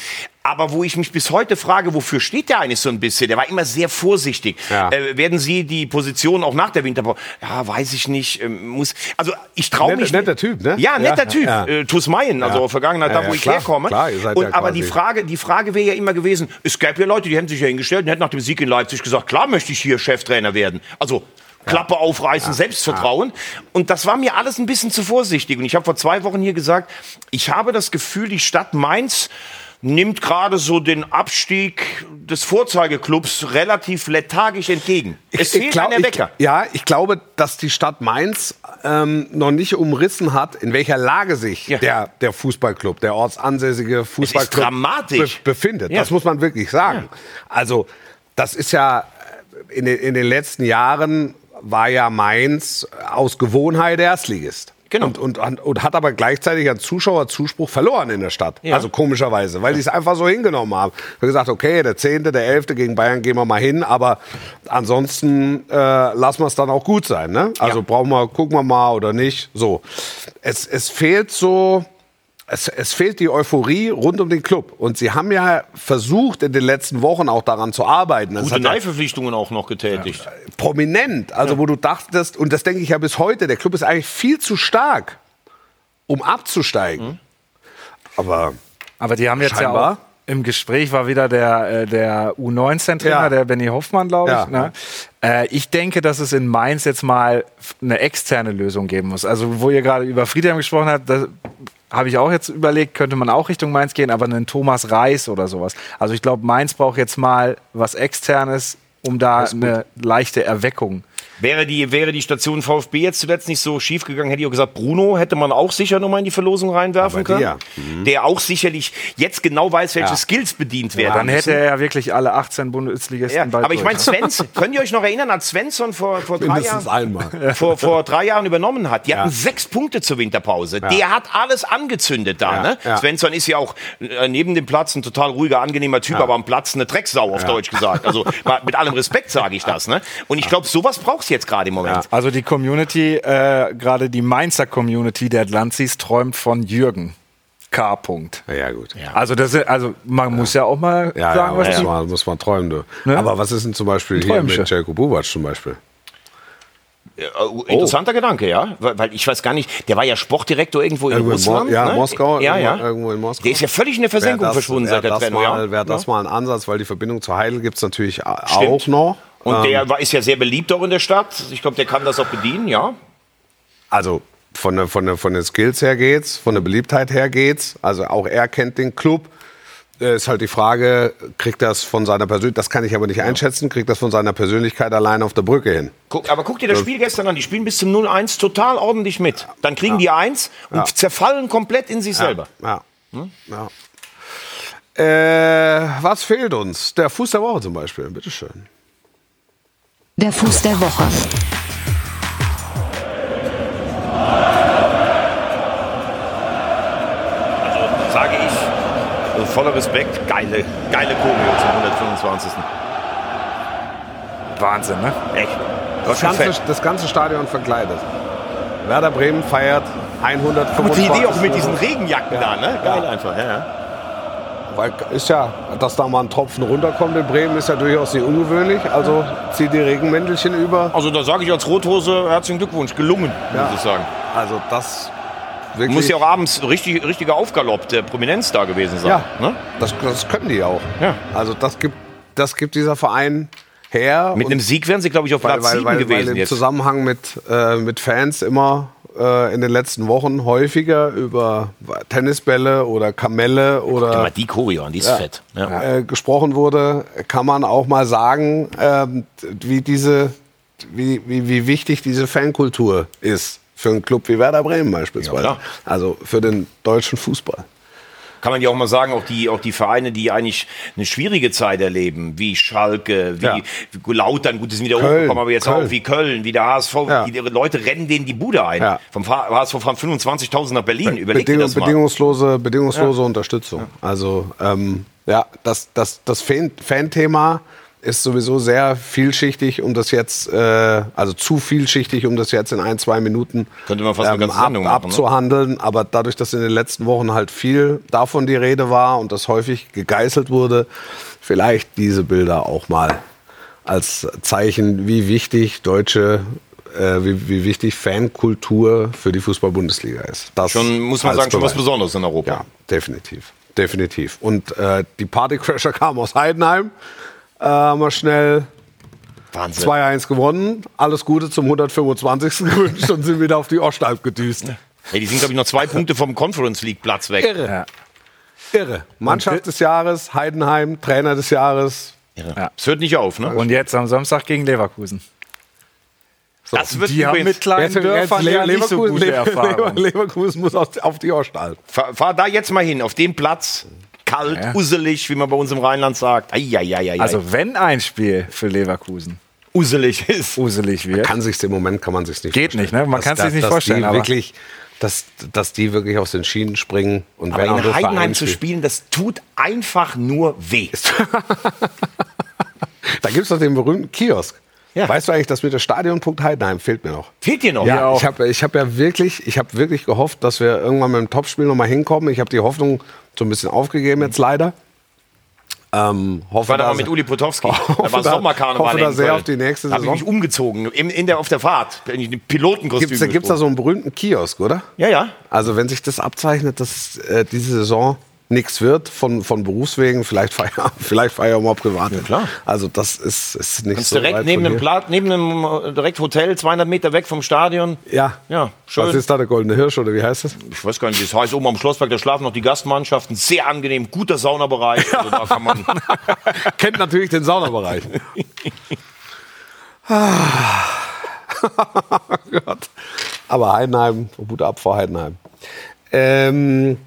Aber wo ich mich bis heute frage, wofür steht der eigentlich so ein bisschen? Der war immer sehr vorsichtig. Ja. Äh, werden Sie die Position auch nach der Winterpause? Ja, weiß ich nicht. Ähm, muss, also ich traue mich. netter Typ, ne? Ja, netter Ja, Typ. ja. Äh, Tus Mayen, also Ja. Vergangenheit, Ja, da wo ja, ich klar, herkomme. klar, ihr seid und, ja aber die Frage, die Frage wäre ja immer gewesen, es gäbe ja Leute, die hätten sich ja hingestellt und hätten nach dem Sieg in Leipzig gesagt, klar möchte ich hier Cheftrainer werden. Also Klappe aufreißen, Selbstvertrauen. Und das war mir alles ein bisschen zu vorsichtig. Und ich habe vor zwei Wochen hier gesagt, ich habe das Gefühl, die Stadt Mainz nimmt gerade so den Abstieg des Vorzeigeklubs relativ lethargisch entgegen. Es fehlt glaub- ein Erwecker. Ich, ja, ich glaube, dass die Stadt Mainz ähm, noch nicht umrissen hat, in welcher Lage sich Ja. der, der Fußballclub, der ortsansässige Fußballclub. Be befindet. Ja. Das muss man wirklich sagen. Also, das ist ja äh, in den, in den letzten Jahren war ja Mainz aus Gewohnheit Erstligist. Genau. Und, und, und, und hat aber gleichzeitig an Zuschauerzuspruch verloren in der Stadt. Ja. Also komischerweise, weil die es einfach so hingenommen haben. Ich habe gesagt, okay, der Zehnte, der Elfte gegen Bayern gehen wir mal hin, aber ansonsten äh, lassen wir es dann auch gut sein. Ne? Also Ja. brauchen wir, gucken wir mal oder nicht. So. Es, es fehlt so, es, es fehlt die Euphorie rund um den Club. Und sie haben ja versucht, in den letzten Wochen auch daran zu arbeiten. Das Gute hat ja Neuverpflichtungen auch noch getätigt. prominent, also wo du dachtest, und das denke ich ja bis heute, der Club ist eigentlich viel zu stark, um abzusteigen. Mhm. Aber Aber die haben jetzt ja Scheinbar. auch im Gespräch war wieder der, äh, der U19-Trainer, Ja. der Benny Hoffmann, glaube ich. Ja. Ne? Äh, ich denke, dass es in Mainz jetzt mal eine externe Lösung geben muss. Also, wo ihr gerade über Friedhelm gesprochen habt, das habe ich auch jetzt überlegt, könnte man auch Richtung Mainz gehen, aber einen Thomas Reis oder sowas. Also, ich glaube, Mainz braucht jetzt mal was Externes, um da eine leichte Erweckung Wäre die, wäre die Station VfB jetzt zuletzt nicht so schief gegangen, hätte ich auch gesagt, Bruno hätte man auch sicher nochmal in die Verlosung reinwerfen können. der, Der auch sicherlich jetzt genau weiß, welche Ja. Skills bedient werden. Dann hätte er ja wirklich alle 18 Bundesligisten Ja, bald aber ich meine. Svensson, könnt ihr euch noch erinnern, als Svensson vor, vor, drei Jahren, einmal. vor, vor drei Jahren übernommen hat? Die hatten Ja. sechs Punkte zur Winterpause. Der hat alles angezündet da. Ja, Ne? ja. Svensson ist ja auch äh, neben dem Platz ein total ruhiger, angenehmer Typ, aber am Platz eine Drecksau, auf Deutsch gesagt. Also mit allem Respekt sage ich das. Ne? Und ich glaube, sowas braucht es jetzt gerade im Moment. Also die Community, äh, gerade die Mainzer Community der Atlantis träumt von Jürgen K. -Punkt. Ja, gut. Also das ist, also man muss ja auch mal Ja, sagen, ja, was muss, die man, muss man träumen, du. Ne? Aber was ist denn zum Beispiel Ein hier Träumchen. mit Jelko Bubac zum Beispiel? Äh, interessanter Gedanke, ja. Weil, ich weiß gar nicht, der war ja Sportdirektor irgendwo in Irgendwo in Russland. Mo- ja, ne? Moskau, Ja, ja. irgendwo- in Moskau. Der ist ja völlig in der Versenkung das- verschwunden seit der Trennung. Ja. Wäre das mal ein Ansatz, weil die Verbindung zu Heidel gibt es natürlich a- auch Stimmt. noch. Und Ähm, der war, ist ja sehr beliebt auch in der Stadt. Ich glaube, der kann das auch bedienen, ja. Also von der, von, der, von den Skills her geht's, von der Beliebtheit her geht's. Also auch er kennt den Club. Äh, Ist halt die Frage, kriegt das von seiner Persönlichkeit, das kann ich aber nicht einschätzen, kriegt das von seiner Persönlichkeit allein auf der Brücke hin? Guck, aber guck dir das Spiel gestern an. Die spielen bis zum 0-1 total ordentlich mit. Dann kriegen die eins und Ja. zerfallen komplett in sich selber. Ja. ja. Äh, was fehlt uns? Der Fuß der Woche zum Beispiel, bitteschön. Der Fuß der Woche. Sage ich, also voller Respekt, geile, geile Choreo zum 125. Wahnsinn, ne? Echt. Das ganze, das ganze Stadion verkleidet. Werder Bremen feiert 125. Und die Idee auch mit diesen Regenjacken da, ne? Geil einfach, ja, ja. Weil ist ja, dass da mal ein Tropfen runterkommt in Bremen, ist ja durchaus nicht ungewöhnlich. Also zieht die Regenmäntelchen über. Also da sage ich als Rothose herzlichen Glückwunsch, gelungen, Ja. muss ich sagen. Also das wirklich. Muss ja auch abends richtig, richtiger Aufgalopp der Prominenz da gewesen sein. Ja, Ne? das, das können die auch. Ja. Also das gibt, das gibt dieser Verein her. Mit einem Sieg wären sie, glaube ich, auf weil, Platz weil, 7 weil, weil gewesen im jetzt. Zusammenhang mit, äh, mit Fans immer äh, in den letzten Wochen häufiger über Tennisbälle oder Kamelle Guck dir oder mal die Choreo an, die ist fett. Ja. äh, gesprochen wurde, kann man auch mal sagen, ähm, wie diese, wie, wie, wie wichtig diese Fankultur ist für einen Club wie Werder Bremen beispielsweise. Ja, also für den deutschen Fußball. Kann man ja auch mal sagen, auch die, auch die Vereine, die eigentlich eine schwierige Zeit erleben, wie Schalke, wie Ja. wie Lautern, gut, die sind wieder Köln, hochgekommen, aber jetzt Köln. auch wie Köln, wie der HSV. Ja. Die Leute rennen denen die Bude ein. Ja. Vom HSV fahren 25.000 nach Berlin. Überleg dir Bedingung, das mal. bedingungslose, bedingungslose Unterstützung. Also ähm, ja, das, das, das Fan- Fan-Thema ist sowieso sehr vielschichtig, um das jetzt, äh, also zu vielschichtig, um das jetzt in ein, zwei Minuten ähm, Könnte man fast eine ganze ab, Sendung machen, ne? abzuhandeln. Aber dadurch, dass in den letzten Wochen halt viel davon die Rede war und das häufig gegeißelt wurde, vielleicht diese Bilder auch mal als Zeichen, wie wichtig deutsche, äh, wie, wie wichtig Fankultur für die Fußball-Bundesliga ist. Das Schon, muss man sagen, schon was. Besonderes in Europa. Ja, definitiv. Definitiv. Und äh, die Partycrasher kamen aus Heidenheim. Äh, haben wir schnell Wahnsinn. 2-1 gewonnen. Alles Gute zum 125. gewünscht und sind wieder auf die Ostalb gedüst. Hey, die sind, glaube ich, noch zwei Punkte vom Conference League Platz weg. Irre. Ja. Irre. Mannschaft des Jahres, Heidenheim, Trainer des Jahres. Irre. Es hört nicht auf, ne? Und jetzt am Samstag gegen Leverkusen. das wird Die haben mit kleinen Dörfern ja nicht so gute Erfahrungen. Leverkusen muss auf, auf die Ostalb. Fahr, fahr da jetzt mal hin, auf den Platz. Kalt, Ja. uselig, wie man bei uns im Rheinland sagt. Eieieiei. Also wenn ein Spiel für Leverkusen uselig ist. uselig wird, Kann sich's im Moment kann man sich's nicht Geht vorstellen. nicht, ne? Man kann's sich nicht dass vorstellen, Die aber- wirklich, dass, dass die wirklich aus den Schienen springen und Aber in Heidenheim zu spielen, das tut einfach nur weh. Da gibt es doch den berühmten Kiosk. Ja. Weißt du eigentlich, dass mit der Stadion.punkt Heidenheim fehlt mir noch? Fehlt dir noch? Ja, ich habe ich hab ja wirklich, ich habe wirklich gehofft, dass wir irgendwann mit dem Topspiel noch mal hinkommen. Ich habe die Hoffnung so ein bisschen aufgegeben jetzt leider. Ähm, hoffe, war da mal mit Uli Potowski. Hoffe Da war da- Sommerkarneval. hoffe da sehr auf die nächste Da habe ich Saison. umgezogen. In, in der, auf der Fahrt. Bin ich in Pilotenkostüm. Gibt's da gibt's da so einen berühmten Kiosk, oder? Ja, ja. Also wenn sich das abzeichnet, dass äh, diese Saison nichts wird von, von Berufswegen, vielleicht feier, vielleicht feier mal privat. Ja, klar. Also das ist, ist nicht Kannst so direkt weit neben dem, hier. Pla neben dem äh, direkt Hotel, 200 Meter weg vom Stadion. Ja. Ja, schön. Was ist da der Goldene Hirsch oder wie heißt das? Ich weiß gar nicht, das heißt oben am Schlossberg, da schlafen noch die Gastmannschaften. Sehr angenehm, guter Saunabereich. Also da kann man Kennt natürlich den Saunabereich. Ah. Gott. Aber Heidenheim, Hut ab vor Heidenheim. Ähm,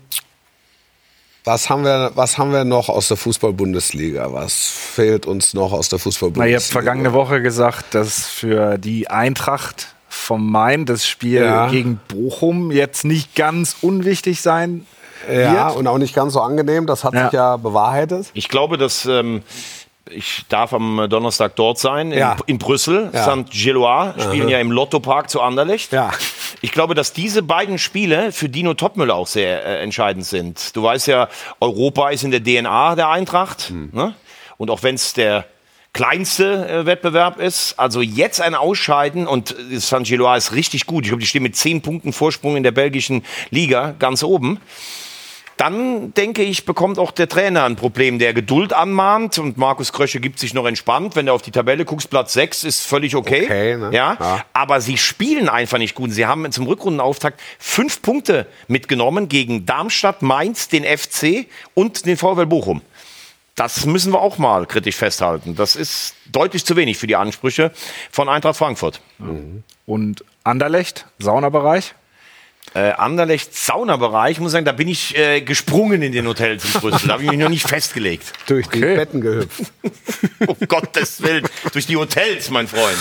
was haben, wir, was haben wir noch aus der Fußball-Bundesliga? Was fehlt uns noch aus der Na, Fußball-Bundesliga? ihr habt vergangene Woche gesagt, dass für die Eintracht vom Main das Spiel Ja. gegen Bochum jetzt nicht ganz unwichtig sein Ja, wird. und auch nicht ganz so angenehm. Das hat Ja. sich ja bewahrheitet. Ich glaube, dass ähm, ich darf am Donnerstag dort sein, in, Ja. in Brüssel. Ja. St. Gillois spielen ja im Lottopark zu Anderlecht. Ja. Ich glaube, dass diese beiden Spiele für Dino Topmüller auch sehr äh, entscheidend sind. Du weißt ja, Europa ist in der DNA der Eintracht. Ne? Und auch wenn es der kleinste äh, Wettbewerb ist, also jetzt ein Ausscheiden und äh, St. Gillois ist richtig gut. Ich glaube, die stehen mit zehn Punkten Vorsprung in der belgischen Liga ganz oben dann denke ich, bekommt auch der Trainer ein Problem, der Geduld anmahnt und Markus Krösche gibt sich noch entspannt. Wenn du auf die Tabelle guckst, Platz 6 ist völlig okay. Okay, ne? ja? Ja. Aber sie spielen einfach nicht gut. Sie haben zum Rückrundenauftakt fünf Punkte mitgenommen gegen Darmstadt, Mainz, den FC und den VfL Bochum. Das müssen wir auch mal kritisch festhalten. Das ist deutlich zu wenig für die Ansprüche von Eintracht Frankfurt. Und Anderlecht, Saunabereich. Äh, Anderlecht Saunabereich, muss sagen, da bin ich äh, gesprungen in den Hotels in Brüssel. Da habe ich mich noch nicht festgelegt. Durch die Okay. Betten gehüpft. Um Gottes Willen. Durch die Hotels, mein Freund.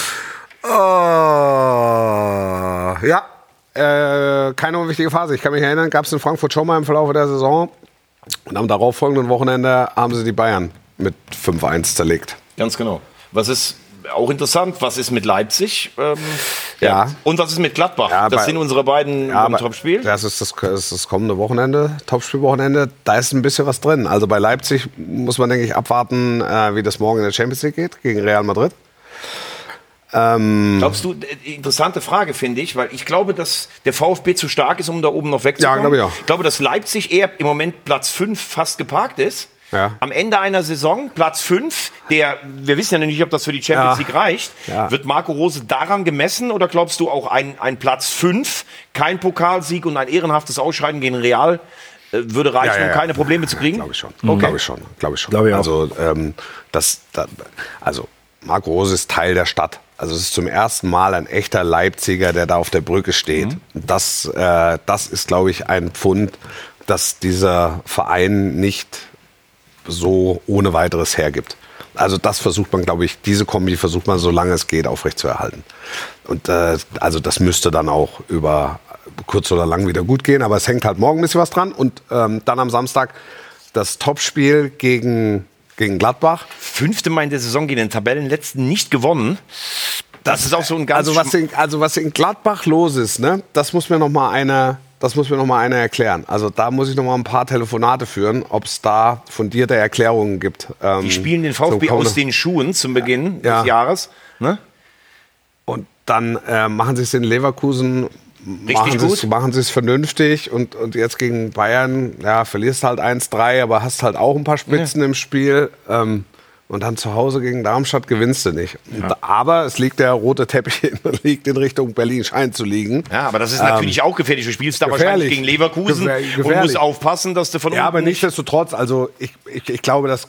Oh, ja, äh, keine unwichtige Phase. Ich kann mich erinnern, gab es in Frankfurt schon mal im Verlauf der Saison. Und am darauffolgenden Wochenende haben sie die Bayern mit 5-1 zerlegt. Ganz genau. Was ist auch interessant, was ist mit Leipzig? Ähm, Ja. Und was ist mit Gladbach? Ja, das aber- sind unsere beiden Ja, Topspiel. Das ist das, das ist das kommende Wochenende, Topspielwochenende. Da ist ein bisschen was drin. Also bei Leipzig muss man, denke ich, abwarten, äh, wie das morgen in der Champions League geht gegen Real Madrid. Glaubst du, äh, interessante Frage finde ich, weil ich glaube, dass der VfB zu stark ist, um da oben noch wegzukommen. Ja, glaube ich auch. Ich glaube, dass Leipzig eher im Moment Platz 5 fast geparkt ist. Ja. Am Ende einer Saison, Platz 5, der, wir wissen ja noch nicht, ob das für die Champions Ja. League reicht. Ja. Wird Marco Rose daran gemessen oder glaubst du auch ein, ein Platz 5, kein Pokalsieg und ein ehrenhaftes Ausscheiden gegen Real äh, würde reichen, Ja, ja, um ja. keine Probleme zu kriegen? Glaube ich schon. Okay. Glaube ich schon. Glaube ich schon. Glaube ich. Also, ähm, das, da, also Marco Rose ist Teil der Stadt. Also es ist zum ersten Mal ein echter Leipziger, der da auf der Brücke steht. Mhm. Das, äh, das ist, glaube ich, ein Pfund, dass dieser Verein nicht so ohne weiteres hergibt. Also das versucht man, glaube ich, diese Kombi versucht man, solange es geht, aufrechtzuerhalten. Und äh, also das müsste dann auch über kurz oder lang wieder gut gehen, aber es hängt halt morgen ein bisschen was dran. Und ähm, dann am Samstag das Topspiel gegen, gegen Gladbach. Fünfte Mal in der Saison gegen den Tabellenletzten nicht gewonnen. Das ist auch so ein ganz Also was in, also was in Gladbach los ist, ne, das muss mir noch mal einer, das muss mir noch mal einer erklären. Also da muss ich noch mal ein paar Telefonate führen, ob es da fundierte Erklärungen gibt. Ähm, Die spielen den VfB kommenden- aus den Schuhen zum Beginn Ja. des Jahres. Ne? Und dann äh, machen sie es in Leverkusen, machen sie es, gut. machen sie es vernünftig und, und jetzt gegen Bayern, ja, verlierst halt 1-3, aber hast halt auch ein paar Spitzen im Spiel. Ähm, und dann zu Hause gegen Darmstadt gewinnst du nicht. Und, aber es liegt der rote Teppich in, liegt in Richtung Berlin, scheint zu liegen. Ja, aber das ist natürlich auch gefährlich. Du spielst da wahrscheinlich Ähm, gefährlich. gegen Leverkusen Gefähr- und gefährlich. musst aufpassen, dass du von Ja, aber nicht... nichtsdestotrotz, also ich, ich, ich glaube, dass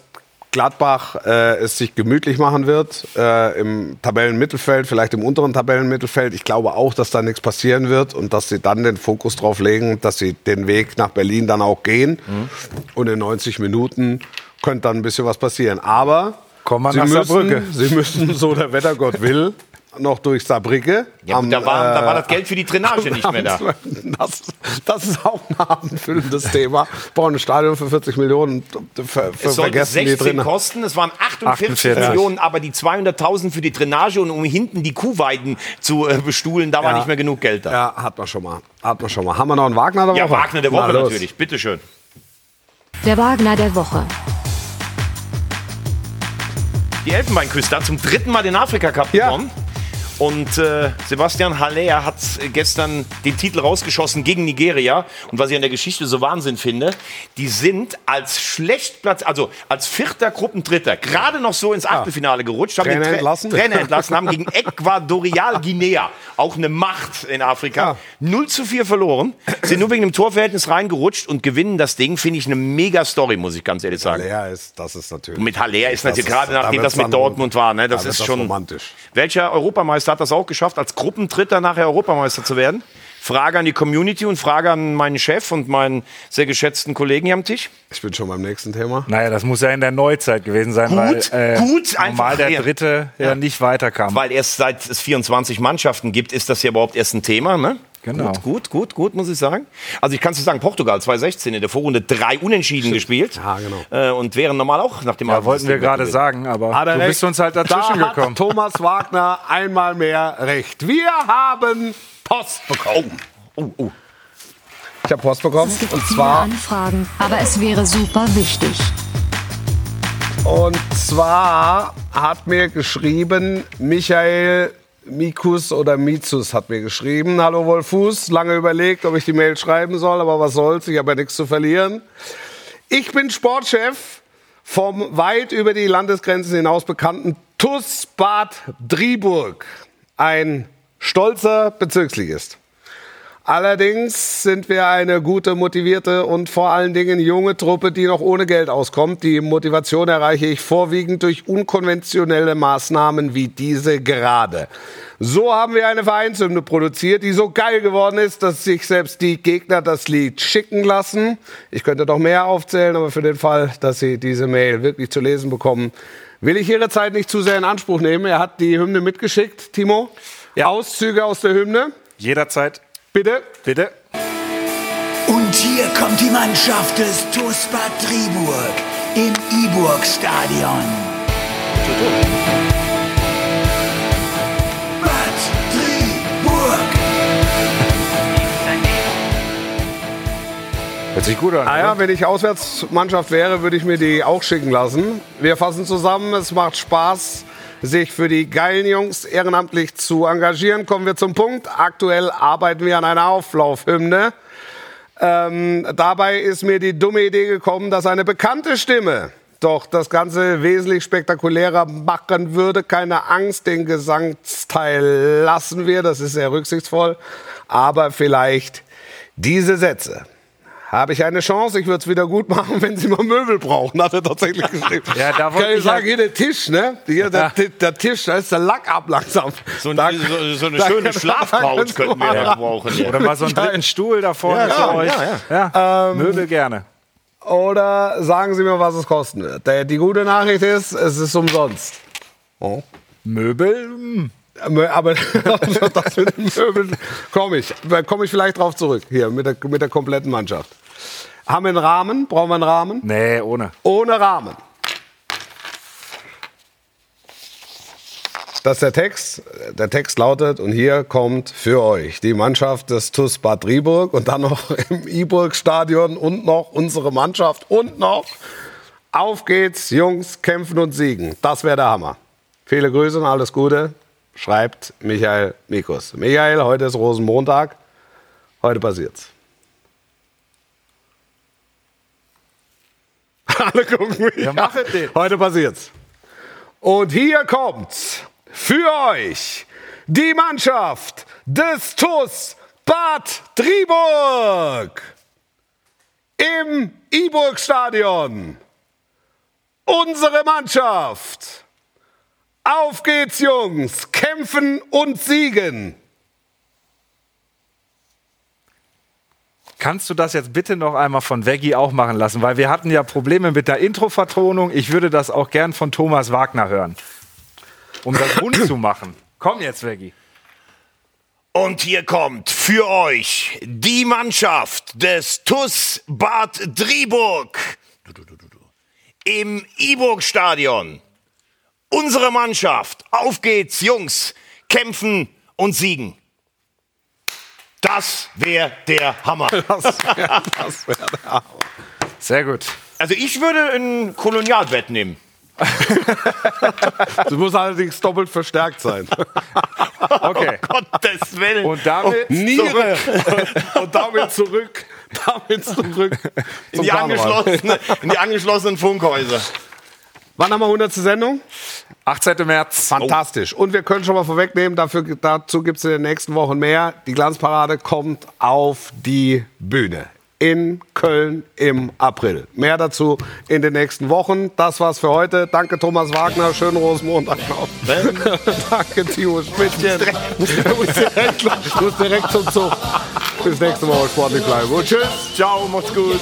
Gladbach äh, es sich gemütlich machen wird äh, im Tabellenmittelfeld, vielleicht im unteren Tabellenmittelfeld. Ich glaube auch, dass da nichts passieren wird und dass sie dann den Fokus drauf legen, dass sie den Weg nach Berlin dann auch gehen. Mhm. Und in 90 Minuten könnte dann ein bisschen was passieren. Aber Komm mal sie, nach müssen, Saarbrücke. sie müssen, so der Wettergott will, noch durch Saarbrücke. Ja, Am, da, war, da war äh, das Geld für die Drainage nicht mehr da. das, das ist auch ein abendfüllendes Thema. Bauen ein Stadion für 40 Millionen, ver, ver, Es sollte vergessen die 16 drin. kosten, es waren 48, 48. Millionen, aber die 200.000 für die Drainage und um hinten die Kuhweiden zu äh, bestuhlen, da war Ja. nicht mehr genug Geld da. Ja, hat man schon mal. Hat man schon mal. Haben wir noch einen Wagner der Ja, Woche? Wagner der Woche Na, natürlich, bitteschön. Der Wagner der Woche. Die Elfenbeinküste hat zum dritten Mal den Afrika-Cup Ja. gewonnen. Und äh, Sebastian Haller hat gestern den Titel rausgeschossen gegen Nigeria. Und was ich an der Geschichte so Wahnsinn finde, die sind als Schlechtplatz, also als vierter Gruppendritter, gerade noch so ins Achtelfinale gerutscht, haben Trainer den Tra entlassen. Trainer entlassen, haben gegen Äquatorial Guinea, auch eine Macht in Afrika, 0 zu 4 verloren, sind nur wegen dem Torverhältnis reingerutscht und gewinnen das Ding, finde ich eine mega Story, muss ich ganz ehrlich sagen. Haller ist, das ist natürlich. Und mit Haller ist natürlich gerade nachdem das mit Dortmund war, ne, das ist schon romantisch. Welcher Europameister Manchester hat das auch geschafft, als Gruppendritter nachher Europameister zu werden. Frage an die Community und Frage an meinen Chef und meinen sehr geschätzten Kollegen hier am Tisch. Ich bin schon beim nächsten Thema. Naja, das muss ja in der Neuzeit gewesen sein, Gut, weil äh, gut, einfach normal der. Dritte ja, nicht weiterkam. Weil erst seit es 24 Mannschaften gibt, ist das ja überhaupt erst ein Thema. Ne? Genau. Gut, gut, gut, gut, muss ich sagen. Also ich kann es dir sagen, Portugal 2016 in der Vorrunde drei Unentschieden gespielt. Ja, genau. Äh, und wären normal auch nach dem Ja, Abend wollten wir gerade sagen, aber Hat du recht. bist uns halt dazwischen da gekommen. Hat Thomas Wagner einmal mehr recht. Wir haben Post bekommen. Oh, oh. Ich habe Post bekommen. Es gibt Und viele zwar, Anfragen, aber es wäre super wichtig. und zwar hat mir geschrieben Michael Mikus oder Mizus hat mir geschrieben. Hallo Wolfuß, lange überlegt, ob ich die Mail schreiben soll, aber was soll's, ich habe ja nichts zu verlieren. Ich bin Sportchef vom weit über die Landesgrenzen hinaus bekannten TUS Bad Driburg. Ein stolzer Bezirksligist. Allerdings sind wir eine gute, motivierte und vor allen Dingen junge Truppe, die noch ohne Geld auskommt. Die Motivation erreiche ich vorwiegend durch unkonventionelle Maßnahmen wie diese gerade. So haben wir eine Vereinshymne produziert, die so geil geworden ist, dass sich selbst die Gegner das Lied schicken lassen. Ich könnte noch mehr aufzählen, aber für den Fall, dass Sie diese Mail wirklich zu lesen bekommen, will ich Ihre Zeit nicht zu sehr in Anspruch nehmen. Er hat die Hymne mitgeschickt, Timo. Ja. Auszüge aus der Hymne. Jederzeit, Bitte. bitte. Und hier kommt die Mannschaft des TuS Bad Driburg im Iburg-Stadion. Bad Driburg. Hört sich gut an. Ah ja, wenn ich Auswärtsmannschaft wäre, würde ich mir die auch schicken lassen. Wir fassen zusammen, es macht Spaß, sich für die geilen Jungs ehrenamtlich zu engagieren. Kommen wir zum Punkt. Aktuell arbeiten wir an einer Auflaufhymne. Ähm, dabei ist mir die dumme Idee gekommen, dass eine bekannte Stimme doch das Ganze wesentlich spektakulärer machen würde. Keine Angst, den Gesangsteil lassen wir, das ist sehr rücksichtsvoll. Aber vielleicht diese Sätze. Habe ich eine Chance? Ich würde es wieder gut machen, wenn Sie mal Möbel brauchen, hat er tatsächlich geschrieben. Ja, da wollte Kann ich ich sagen, halt- hier der Tisch, ne? Hier, der, Ja. der Tisch, da ist der Lack ab langsam. So, Da- ein, so, so eine da- schöne da Schlafcouch könnten wir ja brauchen. Ja. Oder mal so einen dritten Stuhl da vorne Ja, für ja, euch. ja, Ja, Möbel gerne. Oder sagen Sie mir, was es kosten wird. Der- Die gute Nachricht ist, es ist umsonst. Oh. Möbel? Mö- Aber das mit den Möbeln komme ich. Da komme ich vielleicht drauf zurück. Hier, mit der, mit der kompletten Mannschaft. Haben wir einen Rahmen? Brauchen wir einen Rahmen? Nee, ohne. Ohne Rahmen. Das ist der Text. Der Text lautet, und hier kommt für euch die Mannschaft des TuS Bad Driburg und dann noch im Iburg-Stadion und noch unsere Mannschaft und noch auf geht's, Jungs, kämpfen und siegen. Das wäre der Hammer. Viele Grüße und alles Gute. Schreibt Michael Mikus. Michael, heute ist Rosenmontag. Heute passiert's. Alle gucken mich. Ja, mach es denn. Heute passiert's. Und hier kommt's für euch die Mannschaft des TuS Bad Driburg im Iburg-Stadion. Unsere Mannschaft. Auf geht's, Jungs. Kämpfen und siegen. Kannst du das jetzt bitte noch einmal von Veggie auch machen lassen? Weil wir hatten ja Probleme mit der Intro-Vertonung. Ich würde das auch gern von Thomas Wagner hören. Um das rund zu machen. Komm jetzt, Veggie. Und hier kommt für euch die Mannschaft des TuS Bad Driburg im Iburg-Stadion. Unsere Mannschaft. Auf geht's, Jungs. Kämpfen und siegen. Das wäre der Hammer. Das wär, das wär der Hammer. Sehr gut. Also ich würde ein Kolonialbett nehmen. Du musst allerdings doppelt verstärkt sein. Okay. Gottes Willen. Und damit Niere. Und damit zurück. Damit zurück. in, die angeschlossene, in die angeschlossenen Funkhäuser. Wann haben wir 100. Sendung? 18. März. Fantastisch. Und wir können schon mal vorwegnehmen, dafür, dazu gibt es in den nächsten Wochen mehr. Die Glanzparade kommt auf die Bühne. in Köln im April. Mehr dazu in den nächsten Wochen. Das war's für heute. Danke Thomas Wagner, schönen Rosenmontag noch. Danke Timo Spitzchen. muss direkt, muss direkt zum Zug. Bis nächste Woche, sportlich bleiben. Und tschüss. Ciao, macht's gut.